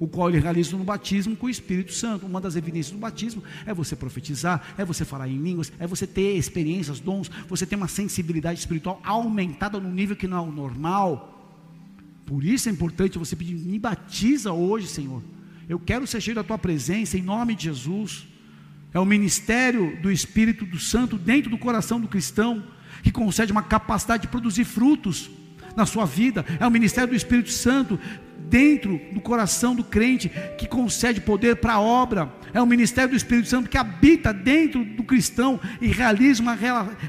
o qual ele realiza no batismo com o Espírito Santo. Uma das evidências do batismo é você profetizar, é você falar em línguas, é você ter experiências, dons, você ter uma sensibilidade espiritual aumentada no nível que não é o normal. Por isso é importante você pedir, me batiza hoje, Senhor. Eu quero ser cheio da tua presença, em nome de Jesus. É o ministério do Espírito do Santo dentro do coração do cristão que concede uma capacidade de produzir frutos na sua vida. É o ministério do Espírito Santo dentro do coração do crente que concede poder para a obra. É o ministério do Espírito Santo que habita dentro do cristão e realiza uma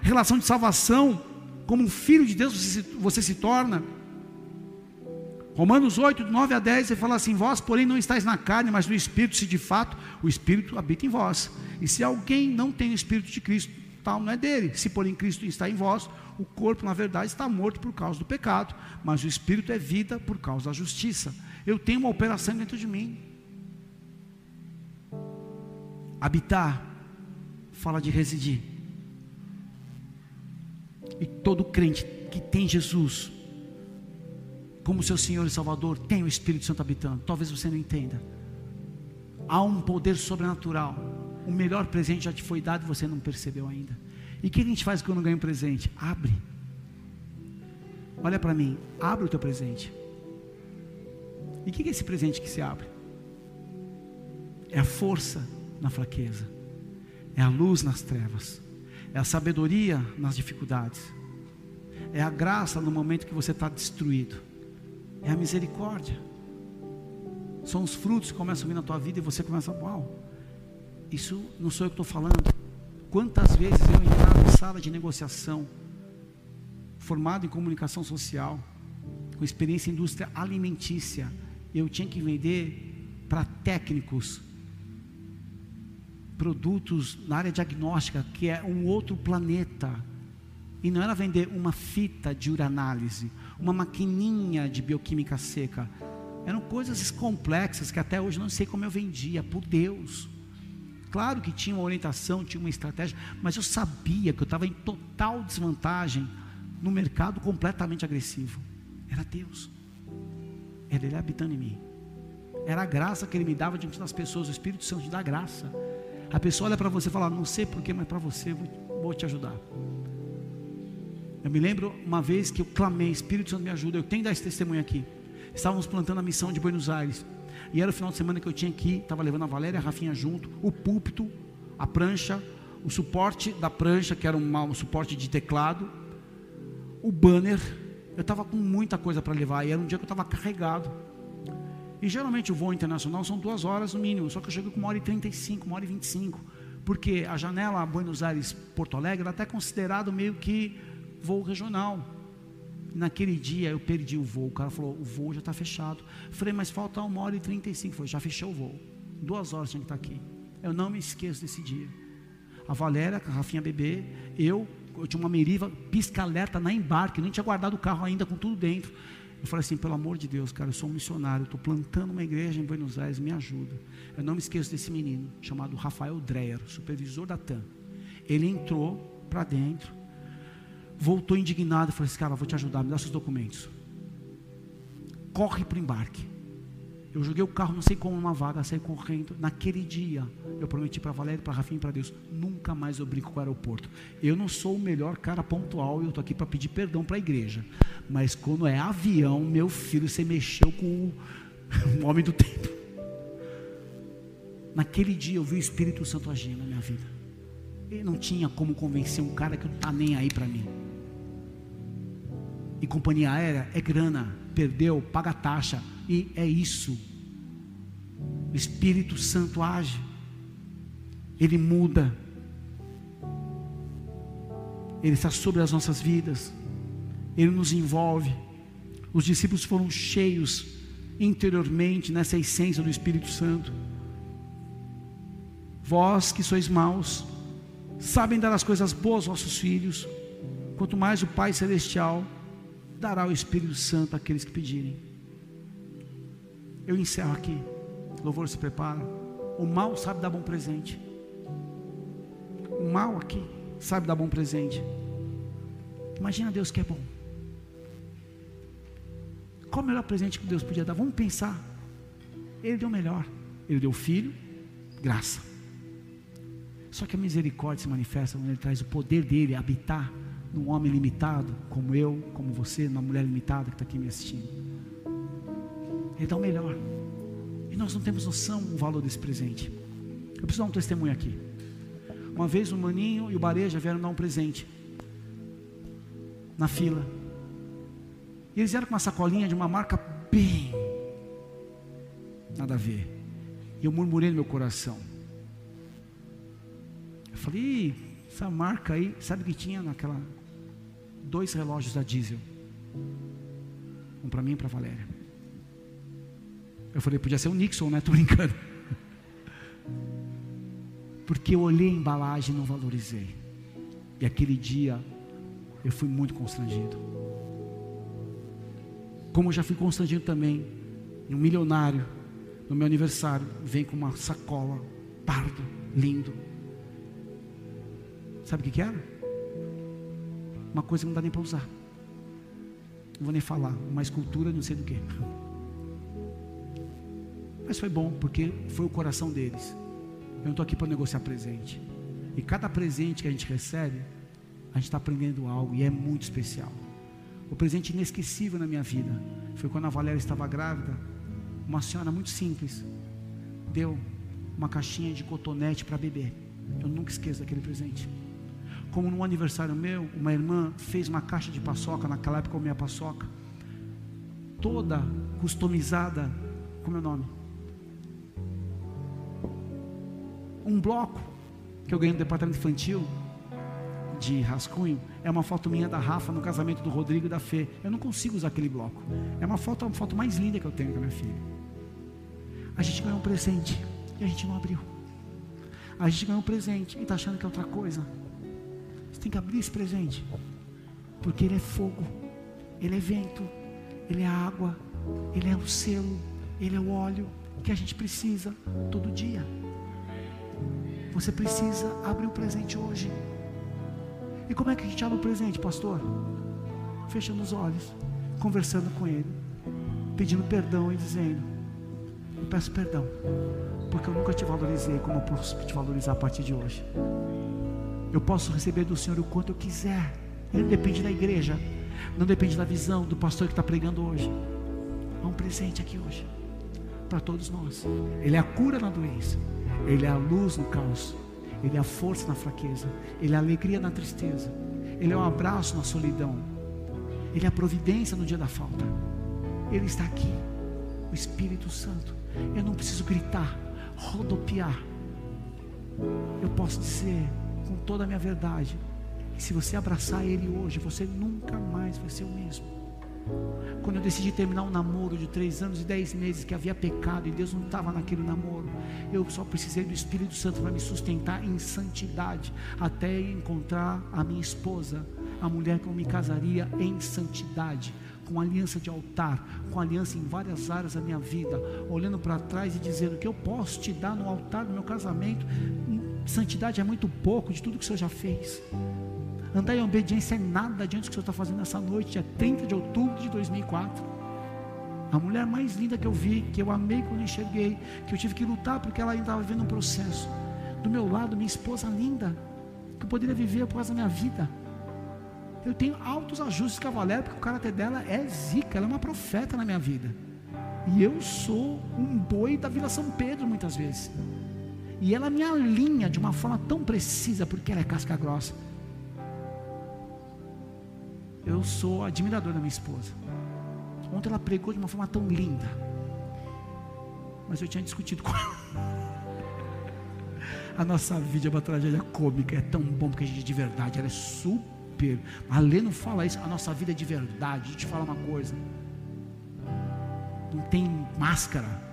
relação de salvação. Como um filho de Deus você se, você se torna. Romanos 8, 9 a 10, ele fala assim: Vós, porém, não estáis na carne, mas no Espírito, se de fato o Espírito habita em vós. E se alguém não tem o Espírito de Cristo, tal não é dele. Se, porém, Cristo está em vós, o corpo, na verdade, está morto por causa do pecado, mas o Espírito é vida por causa da justiça. Eu tenho uma operação dentro de mim. Habitar fala de residir. E todo crente que tem Jesus como seu Senhor e Salvador, tem o Espírito Santo habitando. Talvez você não entenda. Há um poder sobrenatural. O melhor presente já te foi dado e você não percebeu ainda. E o que a gente faz quando ganha um presente? Abre. Olha para mim, abre o teu presente. E o que é esse presente que se abre? É a força na fraqueza, é a luz nas trevas, é a sabedoria nas dificuldades, é a graça no momento que você está destruído é a misericórdia. São os frutos que começam a vir na tua vida e você começa, uau, isso não sou eu que estou falando. Quantas vezes eu entrava em sala de negociação, formado em comunicação social, com experiência em indústria alimentícia, eu tinha que vender para técnicos produtos na área diagnóstica, que é um outro planeta. E não era vender uma fita de uranálise, uma maquininha de bioquímica seca. Eram coisas complexas que até hoje não sei como eu vendia, por Deus. Claro que tinha uma orientação, tinha uma estratégia, mas eu sabia que eu estava em total desvantagem no mercado completamente agressivo. Era Deus. Era Ele habitando em mim. Era a graça que Ele me dava diante das pessoas. O Espírito Santo te dá graça. A pessoa olha para você e fala: Não sei porquê, mas para você vou, vou te ajudar. Eu me lembro uma vez que eu clamei, Espírito Santo me ajuda, eu tenho que dar esse testemunho aqui. Estávamos plantando a missão de Buenos Aires. E era o final de semana que eu tinha aqui, estava levando a Valéria e a Rafinha junto, o púlpito, a prancha, o suporte da prancha, que era um, suporte de teclado, o banner. Eu estava com muita coisa para levar, e era um dia que eu estava carregado. E geralmente o voo internacional são duas horas no mínimo, só que eu cheguei com uma hora e trinta e cinco, uma hora e vinte e cinco. Porque a janela Buenos Aires Porto Alegre era até considerado meio que voo regional. Naquele dia eu perdi o voo. O cara falou: o voo já está fechado. falei, mas falta uma hora e trinta e cinco. Já fechou o voo. Duas horas tinha que estar tá aqui. Eu não me esqueço desse dia. A Valéria, a Rafinha bebê, eu, eu tinha uma meriva, pisca-alerta na embarque, nem tinha guardado o carro ainda com tudo dentro. Eu falei assim, pelo amor de Deus, cara, eu sou um missionário, estou plantando uma igreja em Buenos Aires, me ajuda. Eu não me esqueço desse menino, chamado Rafael Dreyer, supervisor da TAM. Ele entrou para dentro, voltou indignado e falou assim: Cara, vou te ajudar, me dá seus documentos. Corre para o embarque. Eu joguei o carro, não sei como, numa vaga, saí correndo. Naquele dia, eu prometi para Valéria, para Rafinha e para Deus: nunca mais eu brinco com o aeroporto. Eu não sou o melhor cara pontual e eu estou aqui para pedir perdão para a igreja. Mas quando é avião, meu filho, você mexeu com o, homem do tempo. Naquele dia, eu vi o Espírito Santo agir na minha vida. Ele não tinha como convencer um cara que não está nem aí para mim e companhia aérea é grana, perdeu, paga taxa, e é isso. O Espírito Santo age, ele muda, ele está sobre as nossas vidas, ele nos envolve. Os discípulos foram cheios interiormente nessa essência do Espírito Santo. Vós que sois maus, sabem dar as coisas boas aos vossos filhos, quanto mais o Pai Celestial dará o Espírito Santo àqueles que pedirem. Eu encerro aqui. Louvor se prepara. O mal sabe dar bom presente. O mal aqui sabe dar bom presente. Imagina Deus que é bom. Qual o melhor presente que Deus podia dar? Vamos pensar. Ele deu o melhor. Ele deu filho, graça. Só que a misericórdia se manifesta quando ele traz o poder dele habitar num homem limitado, como eu, como você, numa mulher limitada que está aqui me assistindo. Ele dá o melhor. E nós não temos noção do valor desse presente. Eu preciso dar um testemunho aqui. Uma vez o Maninho e o Bareja vieram dar um presente. Na fila. E eles vieram com uma sacolinha de uma marca bem. Nada a ver. E eu murmurei no meu coração. Eu falei, essa marca aí, sabe o que tinha naquela dois relógios da diesel. Um para mim e para Valéria. Eu falei, podia ser o Nixon, né? Tô brincando. Porque eu olhei a embalagem e não valorizei. E aquele dia eu fui muito constrangido. Como eu já fui constrangido também, um milionário, no meu aniversário, vem com uma sacola, pardo, lindo. Sabe o que, que era? Uma coisa não dá nem para usar. Não vou nem falar, uma escultura, não sei do que. Mas foi bom, porque foi o coração deles. Eu não estou aqui para negociar presente. E cada presente que a gente recebe, a gente está aprendendo algo e é muito especial. O presente inesquecível na minha vida foi quando a Valéria estava grávida. Uma senhora muito simples deu uma caixinha de cotonete para beber. Eu nunca esqueço daquele presente. Como num aniversário meu, uma irmã fez uma caixa de paçoca, naquela época eu comia paçoca, toda customizada, como é o nome? Um bloco que eu ganhei no departamento infantil de rascunho é uma foto minha da Rafa no casamento do Rodrigo e da Fê. Eu não consigo usar aquele bloco. É uma foto, uma foto mais linda que eu tenho com a minha filha. A gente ganhou um presente e a gente não abriu. A gente ganhou um presente e está achando que é outra coisa. Tem que abrir esse presente, porque ele é fogo, ele é vento, ele é água, ele é o selo, ele é o óleo que a gente precisa todo dia. Você precisa abrir o presente hoje. E como é que a gente abre o presente, pastor? Fechando os olhos, conversando com ele, pedindo perdão e dizendo: Eu peço perdão, porque eu nunca te valorizei como eu posso te valorizar a partir de hoje. Eu posso receber do Senhor o quanto eu quiser. Ele não depende da igreja, não depende da visão do pastor que está pregando hoje. Há um presente aqui hoje para todos nós. Ele é a cura na doença. Ele é a luz no caos. Ele é a força na fraqueza. Ele é a alegria na tristeza. Ele é um abraço na solidão. Ele é a providência no dia da falta. Ele está aqui. O Espírito Santo. Eu não preciso gritar, rodopiar. Eu posso dizer com toda a minha verdade que se você abraçar Ele hoje, você nunca mais vai ser o mesmo. Quando eu decidi terminar um namoro de três anos e dez meses que havia pecado e Deus não estava naquele namoro, eu só precisei do Espírito Santo para me sustentar em santidade até encontrar a minha esposa, a mulher que eu me casaria em santidade, com aliança de altar, com aliança em várias áreas da minha vida, olhando para trás e dizendo que eu posso te dar no altar do meu casamento. Santidade é muito pouco de tudo que o Senhor já fez. Andar em obediência é nada diante do que o Senhor está fazendo nessa noite, é 30 de outubro de 2004. A mulher mais linda que eu vi, que eu amei quando enxerguei, que eu tive que lutar porque ela ainda estava vivendo um processo. Do meu lado, minha esposa linda, que eu poderia viver por causa da minha vida. Eu tenho altos ajustes cavaleiro, porque o caráter dela é zica, ela é uma profeta na minha vida. E eu sou um boi da Vila São Pedro muitas vezes. E ela me alinha de uma forma tão precisa, porque ela é casca grossa. Eu sou admirador da minha esposa. Ontem ela pregou de uma forma tão linda. Mas eu tinha discutido com ela. A nossa vida é uma tragédia cômica. É tão bom porque a gente é de verdade. Ela é super. A Lê não fala isso. A nossa vida é de verdade. Deixa eu te falar uma coisa. Não tem máscara.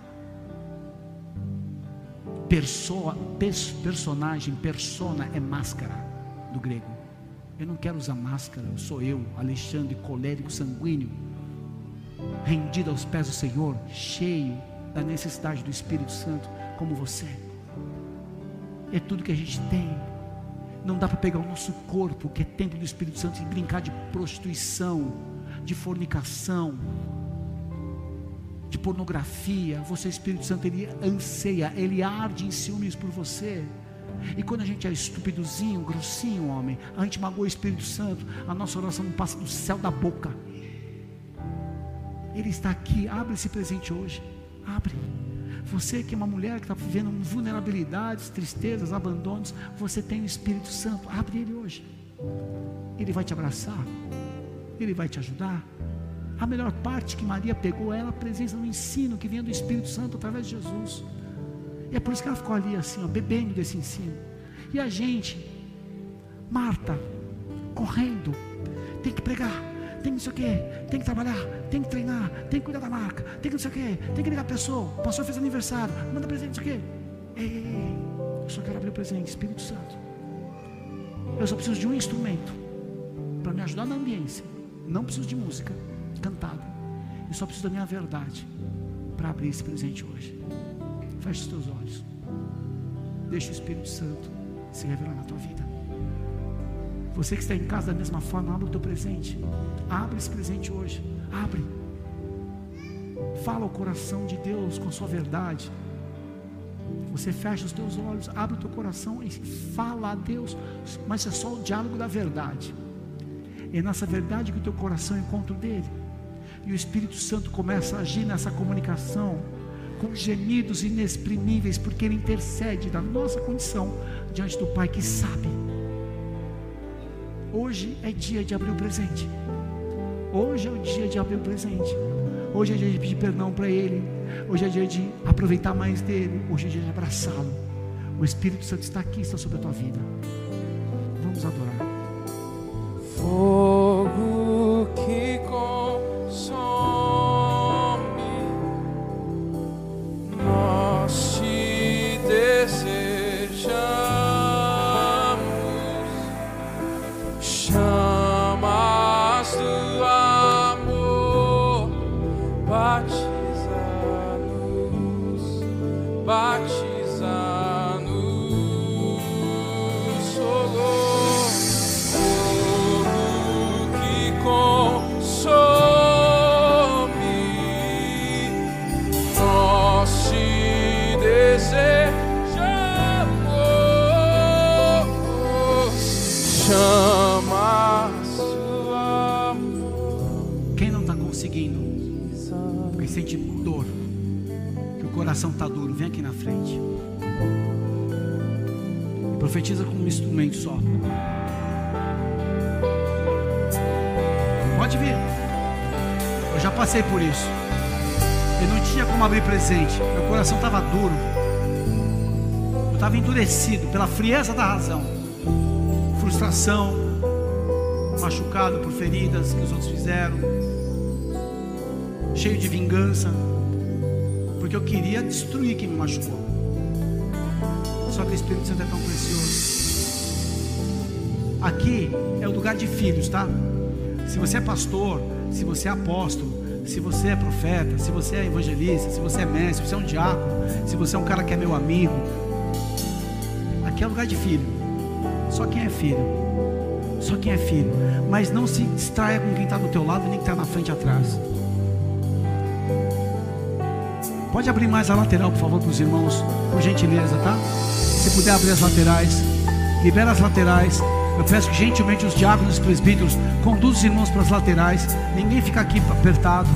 Pessoa, personagem, persona é máscara do grego. Eu não quero usar máscara, eu sou eu, Alexandre, colérico, sanguíneo, rendido aos pés do Senhor, cheio da necessidade do Espírito Santo, como você. É tudo que a gente tem. Não dá para pegar o nosso corpo, que é templo do Espírito Santo, e brincar de prostituição, de fornicação, de pornografia. Você, Espírito Santo, ele anseia, ele arde em ciúmes por você. E quando a gente é estúpidozinho, grossinho, homem, a gente magoa o Espírito Santo, a nossa oração não passa do céu da boca. Ele está aqui, abre esse presente hoje. Abre. Você que é uma mulher que está vivendo vulnerabilidades, tristezas, abandonos, você tem o Espírito Santo, abre ele hoje. Ele vai te abraçar, ele vai te ajudar. A melhor parte que Maria pegou é a presença no ensino que vinha do Espírito Santo através de Jesus. E é por isso que ela ficou ali assim, ó, bebendo desse ensino. E a gente, Marta, correndo, tem que pregar, tem isso aqui, tem que trabalhar, tem que treinar, tem que cuidar da marca, tem que não sei o quê, tem que ligar a pessoa, o pastor fez aniversário, manda presente, não sei o quê. Ei, ei, ei, eu só quero abrir o presente, Espírito Santo. Eu só preciso de um instrumento para me ajudar na ambiência. Não preciso de música cantada. Eu só preciso da minha verdade para abrir esse presente hoje. Feche os teus olhos. Deixa o Espírito Santo se revelar na tua vida. Você que está em casa da mesma forma, abre o teu presente. Abre esse presente hoje. Abre. Fala o coração de Deus com sua verdade. Você fecha os teus olhos, abre o teu coração e fala a Deus, mas é só o diálogo da verdade. É nessa verdade que o teu coração encontra o dele. E o Espírito Santo começa a agir nessa comunicação com gemidos inexprimíveis, porque ele intercede da nossa condição diante do Pai que sabe. Hoje é dia de abrir o presente. Hoje é o dia de abrir o presente. Hoje é dia de pedir perdão para Ele. Hoje é dia de aproveitar mais dele. Hoje é dia de abraçá-lo. O Espírito Santo está aqui, está sobre a tua vida. Vamos adorar. Frieza da razão. Frustração, machucado por feridas que os outros fizeram, cheio de vingança, porque eu queria destruir quem me machucou. Só que o Espírito Santo é tão precioso. Aqui é o lugar de filhos, tá? Se você é pastor, se você é apóstolo, se você é profeta, se você é evangelista, se você é mestre, se você é um diácono, se você é um cara que é meu amigo, aqui é lugar de filho. Só quem é filho. Só quem é filho. Mas não se distraia com quem está do teu lado nem quem está na frente atrás. Pode abrir mais a lateral, por favor, para os irmãos, por gentileza, tá? Se puder abrir as laterais, libera as laterais. Eu peço que gentilmente os diáconos e os presbíteros conduzam os irmãos para as laterais. Ninguém fica aqui apertado.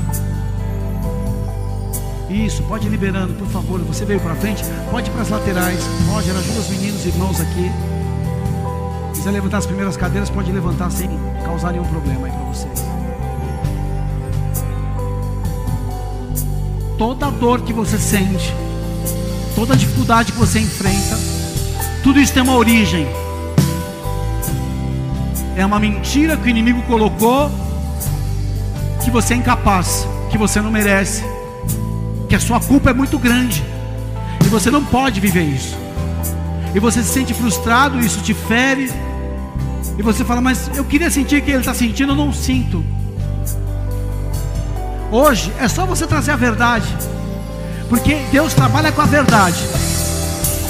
Isso, pode ir liberando, por favor. Você veio para frente, pode ir para as laterais. Roger, ajuda os meninos irmãos aqui. Se quiser levantar as primeiras cadeiras, pode levantar sem causar nenhum problema aí para vocês. Toda dor que você sente, toda dificuldade que você enfrenta, tudo isso tem uma origem. É uma mentira que o inimigo colocou que você é incapaz, que você não merece, que a sua culpa é muito grande e você não pode viver isso. E você se sente frustrado, isso te fere. E você fala, mas eu queria sentir o que ele está sentindo, eu não sinto. Hoje é só você trazer a verdade, porque Deus trabalha com a verdade.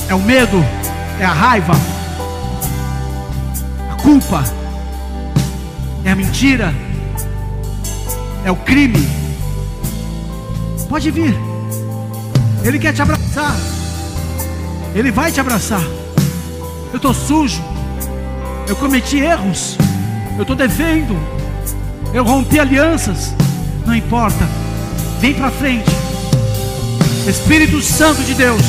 É o medo, é a raiva, a culpa, é a mentira, é o crime. Pode vir, Ele quer te abraçar, Ele vai te abraçar. Eu estou sujo, eu cometi erros, eu estou devendo, eu rompi alianças. Não importa, vem para frente, Espírito Santo de Deus.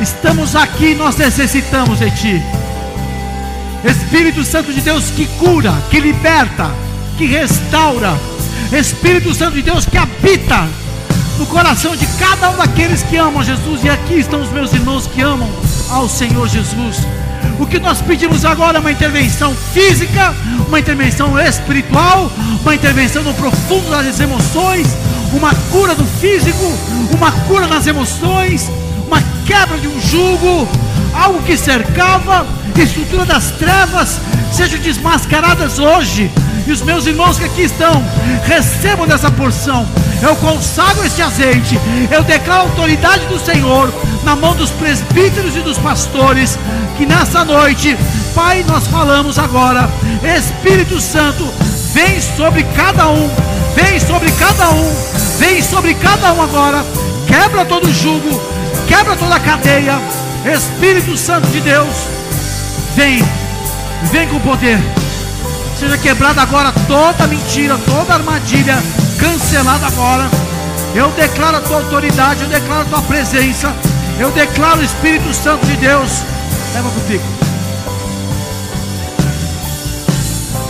Estamos aqui, nós necessitamos de Ti. Espírito Santo de Deus que cura, que liberta, que restaura. Espírito Santo de Deus que habita no coração de cada um daqueles que amam Jesus. E aqui estão os meus irmãos que amam ao Senhor Jesus. O que nós pedimos agora é uma intervenção física, uma intervenção espiritual, uma intervenção no profundo das emoções, uma cura do físico, uma cura nas emoções, uma quebra de um jugo, algo que cercava, estrutura das trevas, sejam desmascaradas hoje. E os meus irmãos que aqui estão, recebam dessa porção. Eu consagro este azeite. Eu declaro a autoridade do Senhor na mão dos presbíteros e dos pastores. Que nessa noite, Pai, nós falamos agora. Espírito Santo, vem sobre cada um. Vem sobre cada um. Vem sobre cada um agora. Quebra todo jugo. Quebra toda cadeia. Espírito Santo de Deus, vem. Vem com poder. Seja quebrada agora toda mentira, toda armadilha, cancelada agora. Eu declaro a tua autoridade, eu declaro a tua presença. Eu declaro o Espírito Santo de Deus. Leva pico.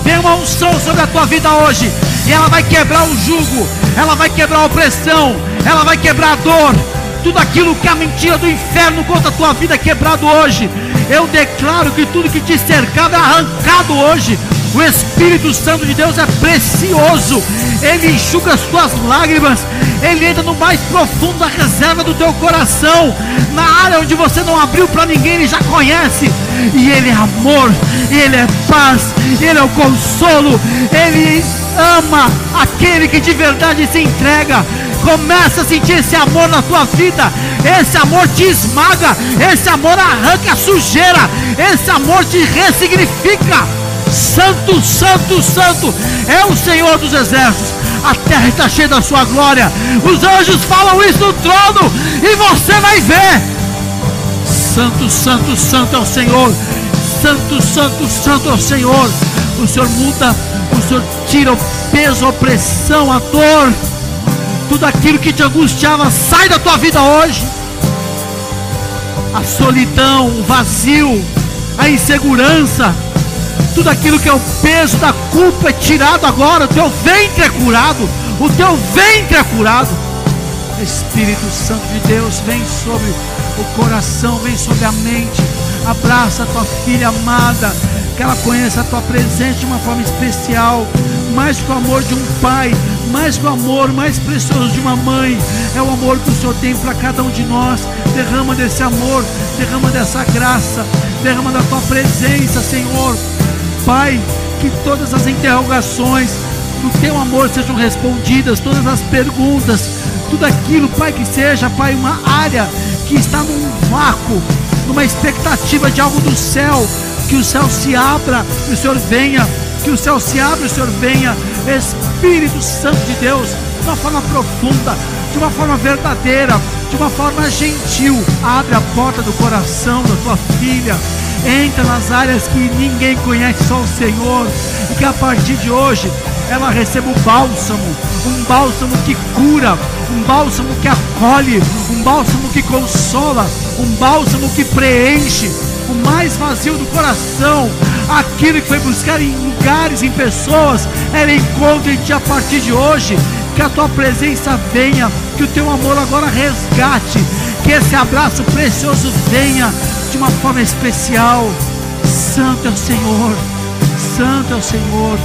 Tem uma unção sobre a tua vida hoje. E ela vai quebrar o jugo. Ela vai quebrar a opressão. Ela vai quebrar a dor. Tudo aquilo que a mentira do inferno contra a tua vida é quebrado hoje. Eu declaro que tudo que te cercava é arrancado hoje. O Espírito Santo de Deus é precioso. Ele enxuga as tuas lágrimas. Ele entra no mais profundo da reserva do teu coração. Na área onde você não abriu para ninguém, ele já conhece. E ele é amor, ele é paz, ele é o consolo. Ele ama aquele que de verdade se entrega. Começa a sentir esse amor na tua vida. Esse amor te esmaga. Esse amor arranca a sujeira. Esse amor te ressignifica. Santo, Santo, Santo é o Senhor dos Exércitos. A terra está cheia da sua glória. Os anjos falam isso no trono e você vai ver. Santo, Santo, Santo é o Senhor. Santo, Santo, Santo é o Senhor. O Senhor muda, o Senhor tira o peso, a opressão, a dor. Tudo aquilo que te angustiava sai da tua vida hoje. A solidão, o vazio, a insegurança tudo aquilo que é o peso da culpa é tirado agora, o teu ventre é curado, o teu ventre é curado. Espírito Santo de Deus, vem sobre o coração, vem sobre a mente, abraça a tua filha amada, que ela conheça a tua presença de uma forma especial, mais que o amor de um pai, mais que o amor mais precioso de uma mãe, é o amor que o Senhor tem para cada um de nós. Derrama desse amor, derrama dessa graça, derrama da tua presença, Senhor. Pai, que todas as interrogações do teu amor sejam respondidas, todas as perguntas, tudo aquilo, Pai, que seja, Pai, uma área que está num vácuo, numa expectativa de algo do céu, que o céu se abra e o Senhor venha, que o céu se abra e o Senhor venha, Espírito Santo de Deus, de uma forma profunda, de uma forma verdadeira, de uma forma gentil, abre a porta do coração da tua filha entra nas áreas que ninguém conhece, só o Senhor, e que a partir de hoje ela receba o bálsamo, um bálsamo que cura, um bálsamo que acolhe, um bálsamo que consola, um bálsamo que preenche o mais vazio do coração, aquilo que foi buscar em lugares, em pessoas, ela encontra em ti a partir de hoje, que a tua presença venha, que o teu amor agora resgate, que esse abraço precioso venha de uma forma especial. Santo é o Senhor, Santo é o Senhor.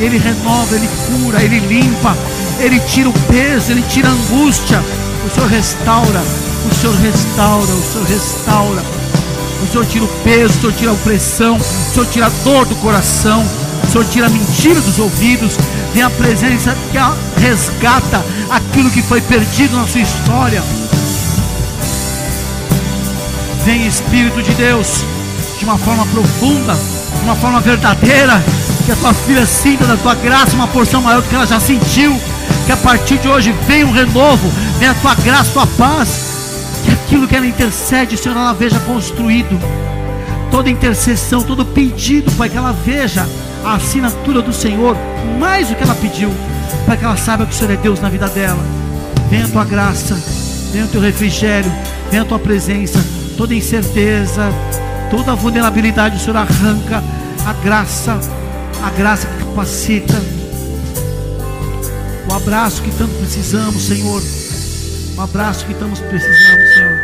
Ele renova, Ele cura, Ele limpa, Ele tira o peso, Ele tira a angústia. O Senhor restaura, o Senhor restaura, o Senhor restaura. O Senhor tira o peso, o Senhor tira a opressão, o Senhor tira a dor do coração, o Senhor tira a mentira dos ouvidos. Vem a presença que resgata aquilo que foi perdido na sua história. Vem Espírito de Deus, de uma forma profunda, de uma forma verdadeira, que a tua filha sinta da tua graça uma porção maior do que ela já sentiu. Que a partir de hoje venha um renovo, venha a tua graça, a tua paz. Que aquilo que ela intercede, Senhor, ela veja construído. Toda intercessão, todo pedido, Pai, que ela veja a assinatura do Senhor, mais do que ela pediu, para que ela saiba que o Senhor é Deus na vida dela. Venha a tua graça, venha o teu refrigério, venha a tua presença toda incerteza, toda vulnerabilidade, o Senhor arranca a graça, a graça que capacita, o abraço que tanto precisamos, Senhor, o abraço que tanto precisamos, Senhor.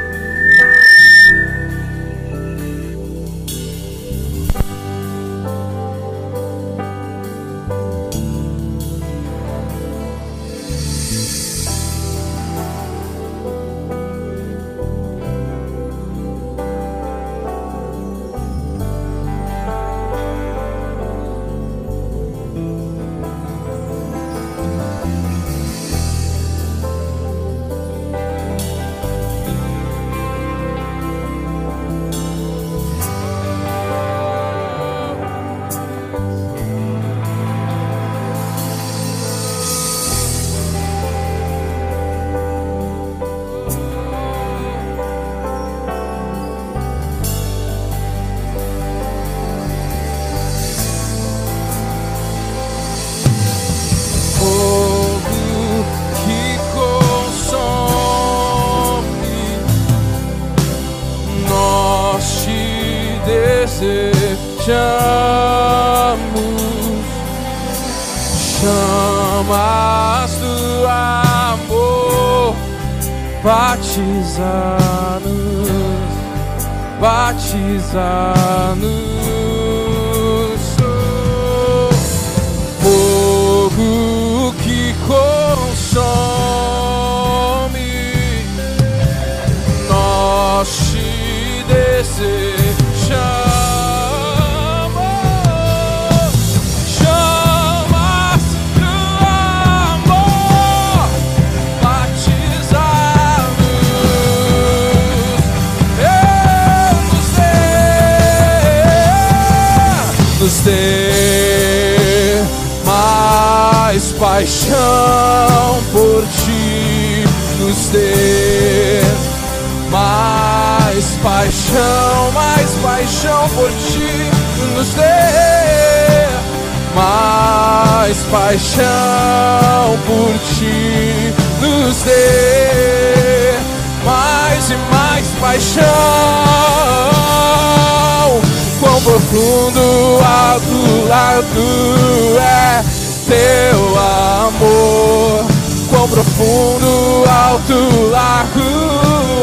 Profundo, alto, largo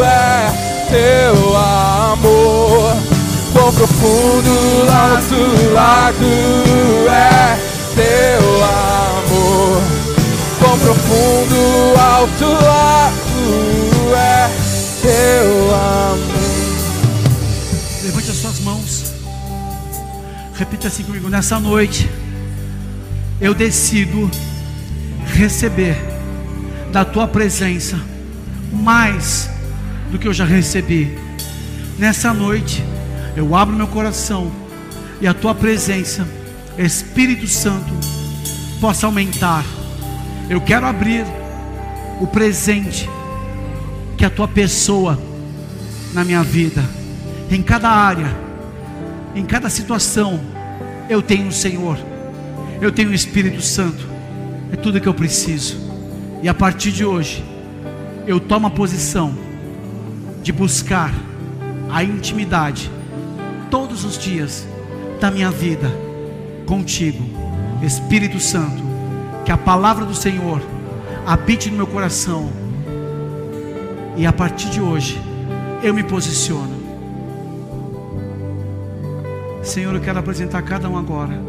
é teu amor. Quão profundo, alto, largo é teu amor. Quão profundo, alto, largo é teu amor. Levante as suas mãos. Repita assim comigo. Nessa noite, eu decido receber da tua presença mais do que eu já recebi. Nessa noite, eu abro meu coração e a tua presença, Espírito Santo, possa aumentar. Eu quero abrir o presente que a tua pessoa na minha vida, em cada área, em cada situação, eu tenho o Senhor, eu tenho o Espírito Santo, é tudo que eu preciso. E a partir de hoje, eu tomo a posição de buscar a intimidade todos os dias da minha vida contigo, Espírito Santo, que a palavra do Senhor habite no meu coração. E a partir de hoje, eu me posiciono. Senhor, eu quero apresentar cada um agora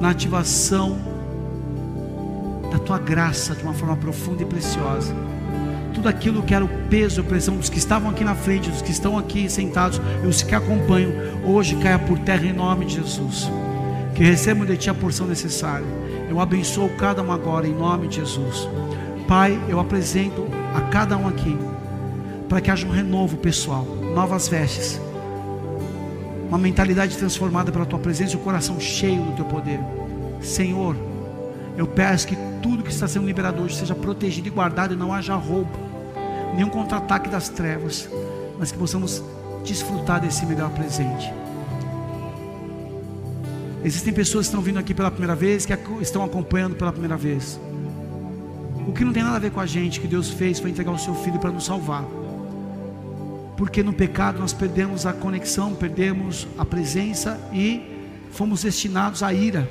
na ativação da tua graça de uma forma profunda e preciosa. Tudo aquilo que era o peso e a pressão dos que estavam aqui na frente, dos que estão aqui sentados e os que acompanham, hoje caia por terra em nome de Jesus. Que recebam de ti a porção necessária. Eu abençoo cada um agora em nome de Jesus. Pai, eu apresento a cada um aqui para que haja um renovo pessoal, novas vestes, uma mentalidade transformada pela tua presença e o coração cheio do teu poder. Senhor, eu peço que tudo que está sendo liberado hoje seja protegido e guardado e não haja roubo, nenhum contra-ataque das trevas, mas que possamos desfrutar desse melhor presente. Existem pessoas que estão vindo aqui pela primeira vez, que estão acompanhando pela primeira vez. O que não tem nada a ver com a gente, que Deus fez foi entregar o seu filho para nos salvar. Porque no pecado nós perdemos a conexão, perdemos a presença e fomos destinados à ira.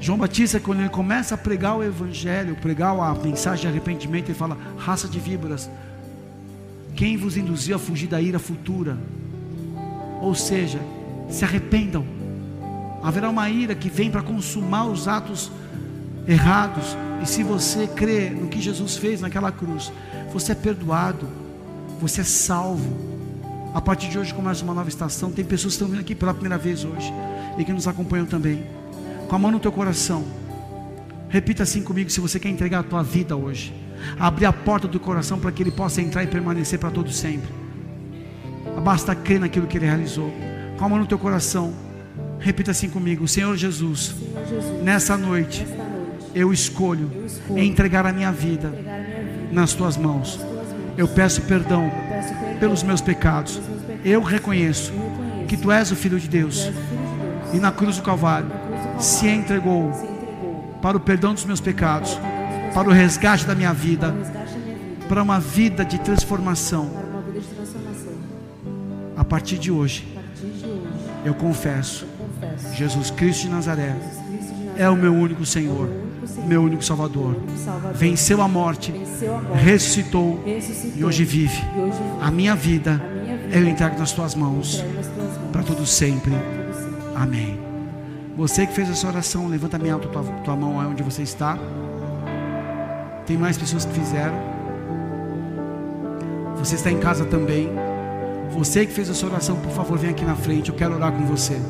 João Batista, quando ele começa a pregar o Evangelho, pregar a mensagem de arrependimento, ele fala: raça de víboras, quem vos induziu a fugir da ira futura? Ou seja, se arrependam. Haverá uma ira que vem para consumar os atos errados. E se você crê no que Jesus fez naquela cruz, você é perdoado, você é salvo. A partir de hoje começa uma nova estação. Tem pessoas que estão vindo aqui pela primeira vez hoje e que nos acompanham também. Com a mão no teu coração, repita assim comigo: se você quer entregar a tua vida hoje, abrir a porta do coração para que ele possa entrar e permanecer para todo sempre. Basta crer naquilo que ele realizou. Com a mão no teu coração, repita assim comigo: Senhor Jesus, Senhor Jesus, nessa noite eu escolho entregar a minha vida nas tuas mãos. Eu peço perdão pelos meus pecados. Eu reconheço que tu és o Filho de Deus. e na cruz do Calvário Se entregou para o perdão dos meus pecados, para o resgate da minha vida, para uma vida de transformação. A partir de hoje, eu confesso. Jesus Cristo de Nazaré é o meu único Senhor, meu único Salvador. Venceu a morte, ressuscitou e hoje vive. A minha vida eu entrego nas tuas mãos para todo sempre. Amém. Você que fez essa oração, levanta bem alto tua, tua mão aí onde você está. Tem mais pessoas que fizeram. Você está em casa também. Você que fez essa oração, por favor, vem aqui na frente. Eu quero orar com você.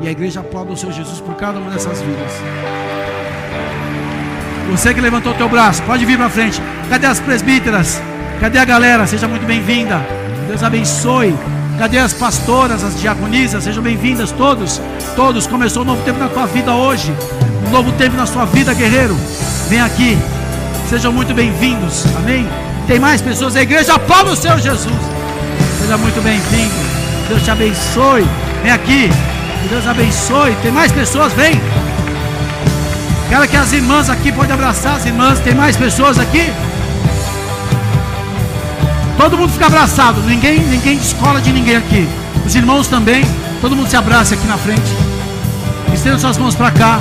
E a igreja aplauda o Senhor Jesus por cada uma dessas vidas. Você que levantou o teu braço, pode vir para frente. Cadê as presbíteras? Cadê a galera? Seja muito bem-vinda. Deus abençoe. Cadê as pastoras, as diaconisas? Sejam bem-vindas todos. Todos. Começou um novo tempo na tua vida hoje. Um novo tempo na sua vida, guerreiro. Vem aqui. Sejam muito bem-vindos. Amém? Tem mais pessoas. A igreja aplauda o Senhor Jesus. Seja muito bem-vindo. Deus te abençoe. Vem aqui. Deus abençoe. Tem mais pessoas? Vem. Quero que as irmãs aqui podem abraçar as irmãs. Tem mais pessoas aqui? Todo mundo fica abraçado. Ninguém, ninguém descola de ninguém aqui. Os irmãos também. Todo mundo se abraça aqui na frente. Estenda suas mãos para cá.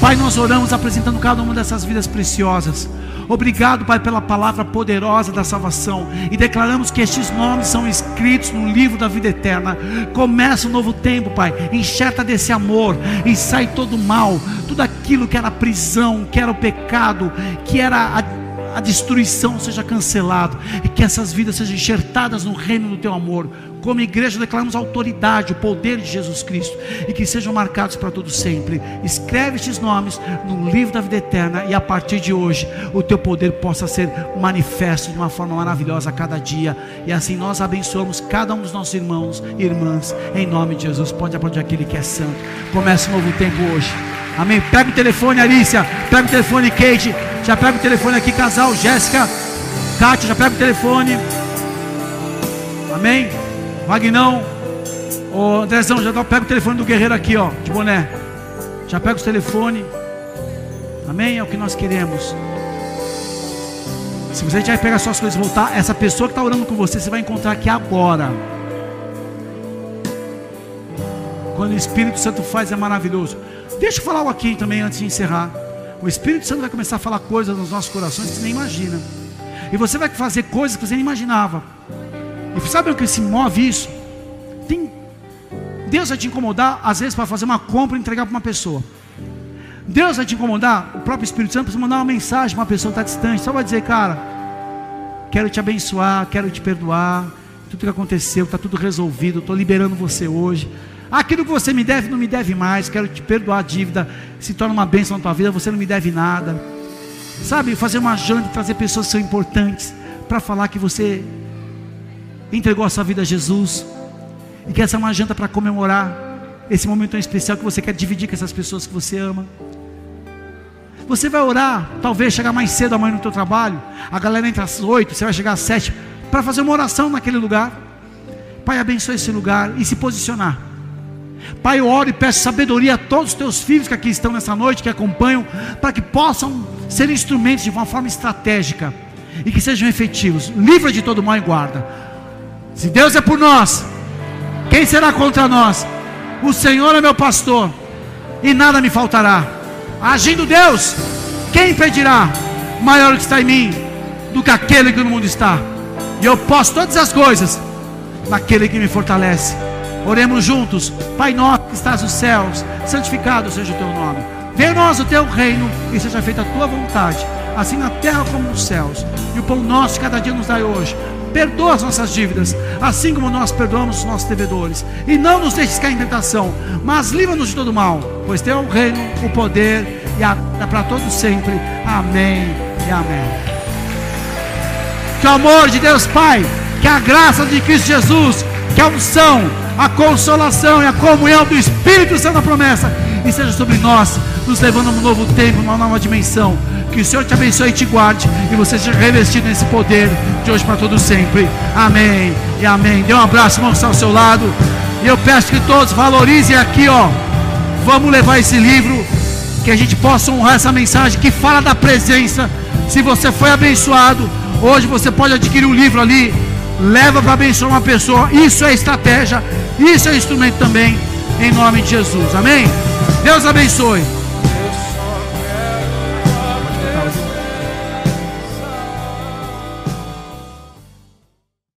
Pai, nós oramos apresentando cada uma dessas vidas preciosas. Obrigado, Pai, pela palavra poderosa da salvação. E declaramos que estes nomes são escritos no livro da vida eterna. Começa um novo tempo, Pai. Enxerta desse amor e sai todo o mal, tudo aquilo que era prisão, que era o pecado, que era a a destruição seja cancelado e que essas vidas sejam enxertadas no reino do teu amor. Como igreja declaramos autoridade, o poder de Jesus Cristo e que sejam marcados para todo sempre. Escreve estes nomes no livro da vida eterna e a partir de hoje o teu poder possa ser manifesto de uma forma maravilhosa a cada dia e assim nós abençoamos cada um dos nossos irmãos e irmãs em nome de Jesus. Pode aplaudir aquele que é santo. Começa um novo tempo hoje. Amém. Pega o telefone, Arícia. Pega o telefone, Kate. Já pega o telefone aqui, casal. Jéssica, Kátia, já pega o telefone. Amém. Vagnão. Ô Andrezão, já pega o telefone do guerreiro aqui, ó, de boné. Já pega os telefone. Amém? É o que nós queremos. Se você já pegar suas coisas e voltar, essa pessoa que está orando com você, você vai encontrar aqui agora. Quando o Espírito Santo faz é maravilhoso. Deixa eu falar algo aqui também antes de encerrar. O Espírito Santo vai começar a falar coisas nos nossos corações que você nem imagina. E você vai fazer coisas que você nem imaginava. E sabe o que se move isso? Tem Deus vai te incomodar às vezes para fazer uma compra e entregar para uma pessoa. Deus vai te incomodar, o próprio Espírito Santo, para mandar uma mensagem para uma pessoa que está distante. Só vai dizer, cara, quero te abençoar, quero te perdoar. Tudo que aconteceu, está tudo resolvido. Estou liberando você hoje. Aquilo que você me deve, não me deve mais. Quero te perdoar a dívida. Se torna uma bênção na tua vida, você não me deve nada. Sabe, fazer uma janta trazer pessoas que são importantes para falar que você entregou a sua vida a Jesus. E que essa é uma janta para comemorar esse momento tão especial que você quer dividir com essas pessoas que você ama. Você vai orar, talvez chegar mais cedo amanhã no teu trabalho. A galera entra às oito, você vai chegar às sete para fazer uma oração naquele lugar. Pai, abençoe esse lugar e se posicionar. Pai, eu oro e peço sabedoria a todos os teus filhos que aqui estão nessa noite, que acompanham, para que possam ser instrumentos de uma forma estratégica e que sejam efetivos. Livra de todo mal e guarda. Se Deus é por nós, quem será contra nós? O Senhor é meu pastor e nada me faltará. Agindo Deus, quem impedirá? Maior que está em mim do que aquele que no mundo está. E eu posso todas as coisas naquele que me fortalece. Oremos juntos. Pai nosso que estás nos céus, santificado seja o teu nome. Venha nós o teu reino e seja feita a tua vontade, assim na terra como nos céus. E o pão nosso de cada dia nos dai hoje. Perdoa as nossas dívidas, assim como nós perdoamos os nossos devedores. E não nos deixes cair em tentação, mas livra-nos de todo mal, pois teu é o reino, o poder e a para todos sempre. Amém e amém. Que o amor de Deus Pai, que a graça de Cristo Jesus, que a unção, a consolação e a comunhão do Espírito Santo da promessa, e seja sobre nós, nos levando a um novo tempo, uma nova dimensão. Que o Senhor te abençoe e te guarde, e você seja revestido nesse poder de hoje para todo sempre. Amém e amém. Dê um abraço, irmão, ao seu lado. E eu peço que todos valorizem aqui, ó. Vamos levar esse livro, que a gente possa honrar essa mensagem que fala da presença. Se você foi abençoado, hoje você pode adquirir um livro ali, leva para abençoar uma pessoa. Isso é estratégia, isso é instrumento também. em nome de Jesus. Amém? Deus abençoe.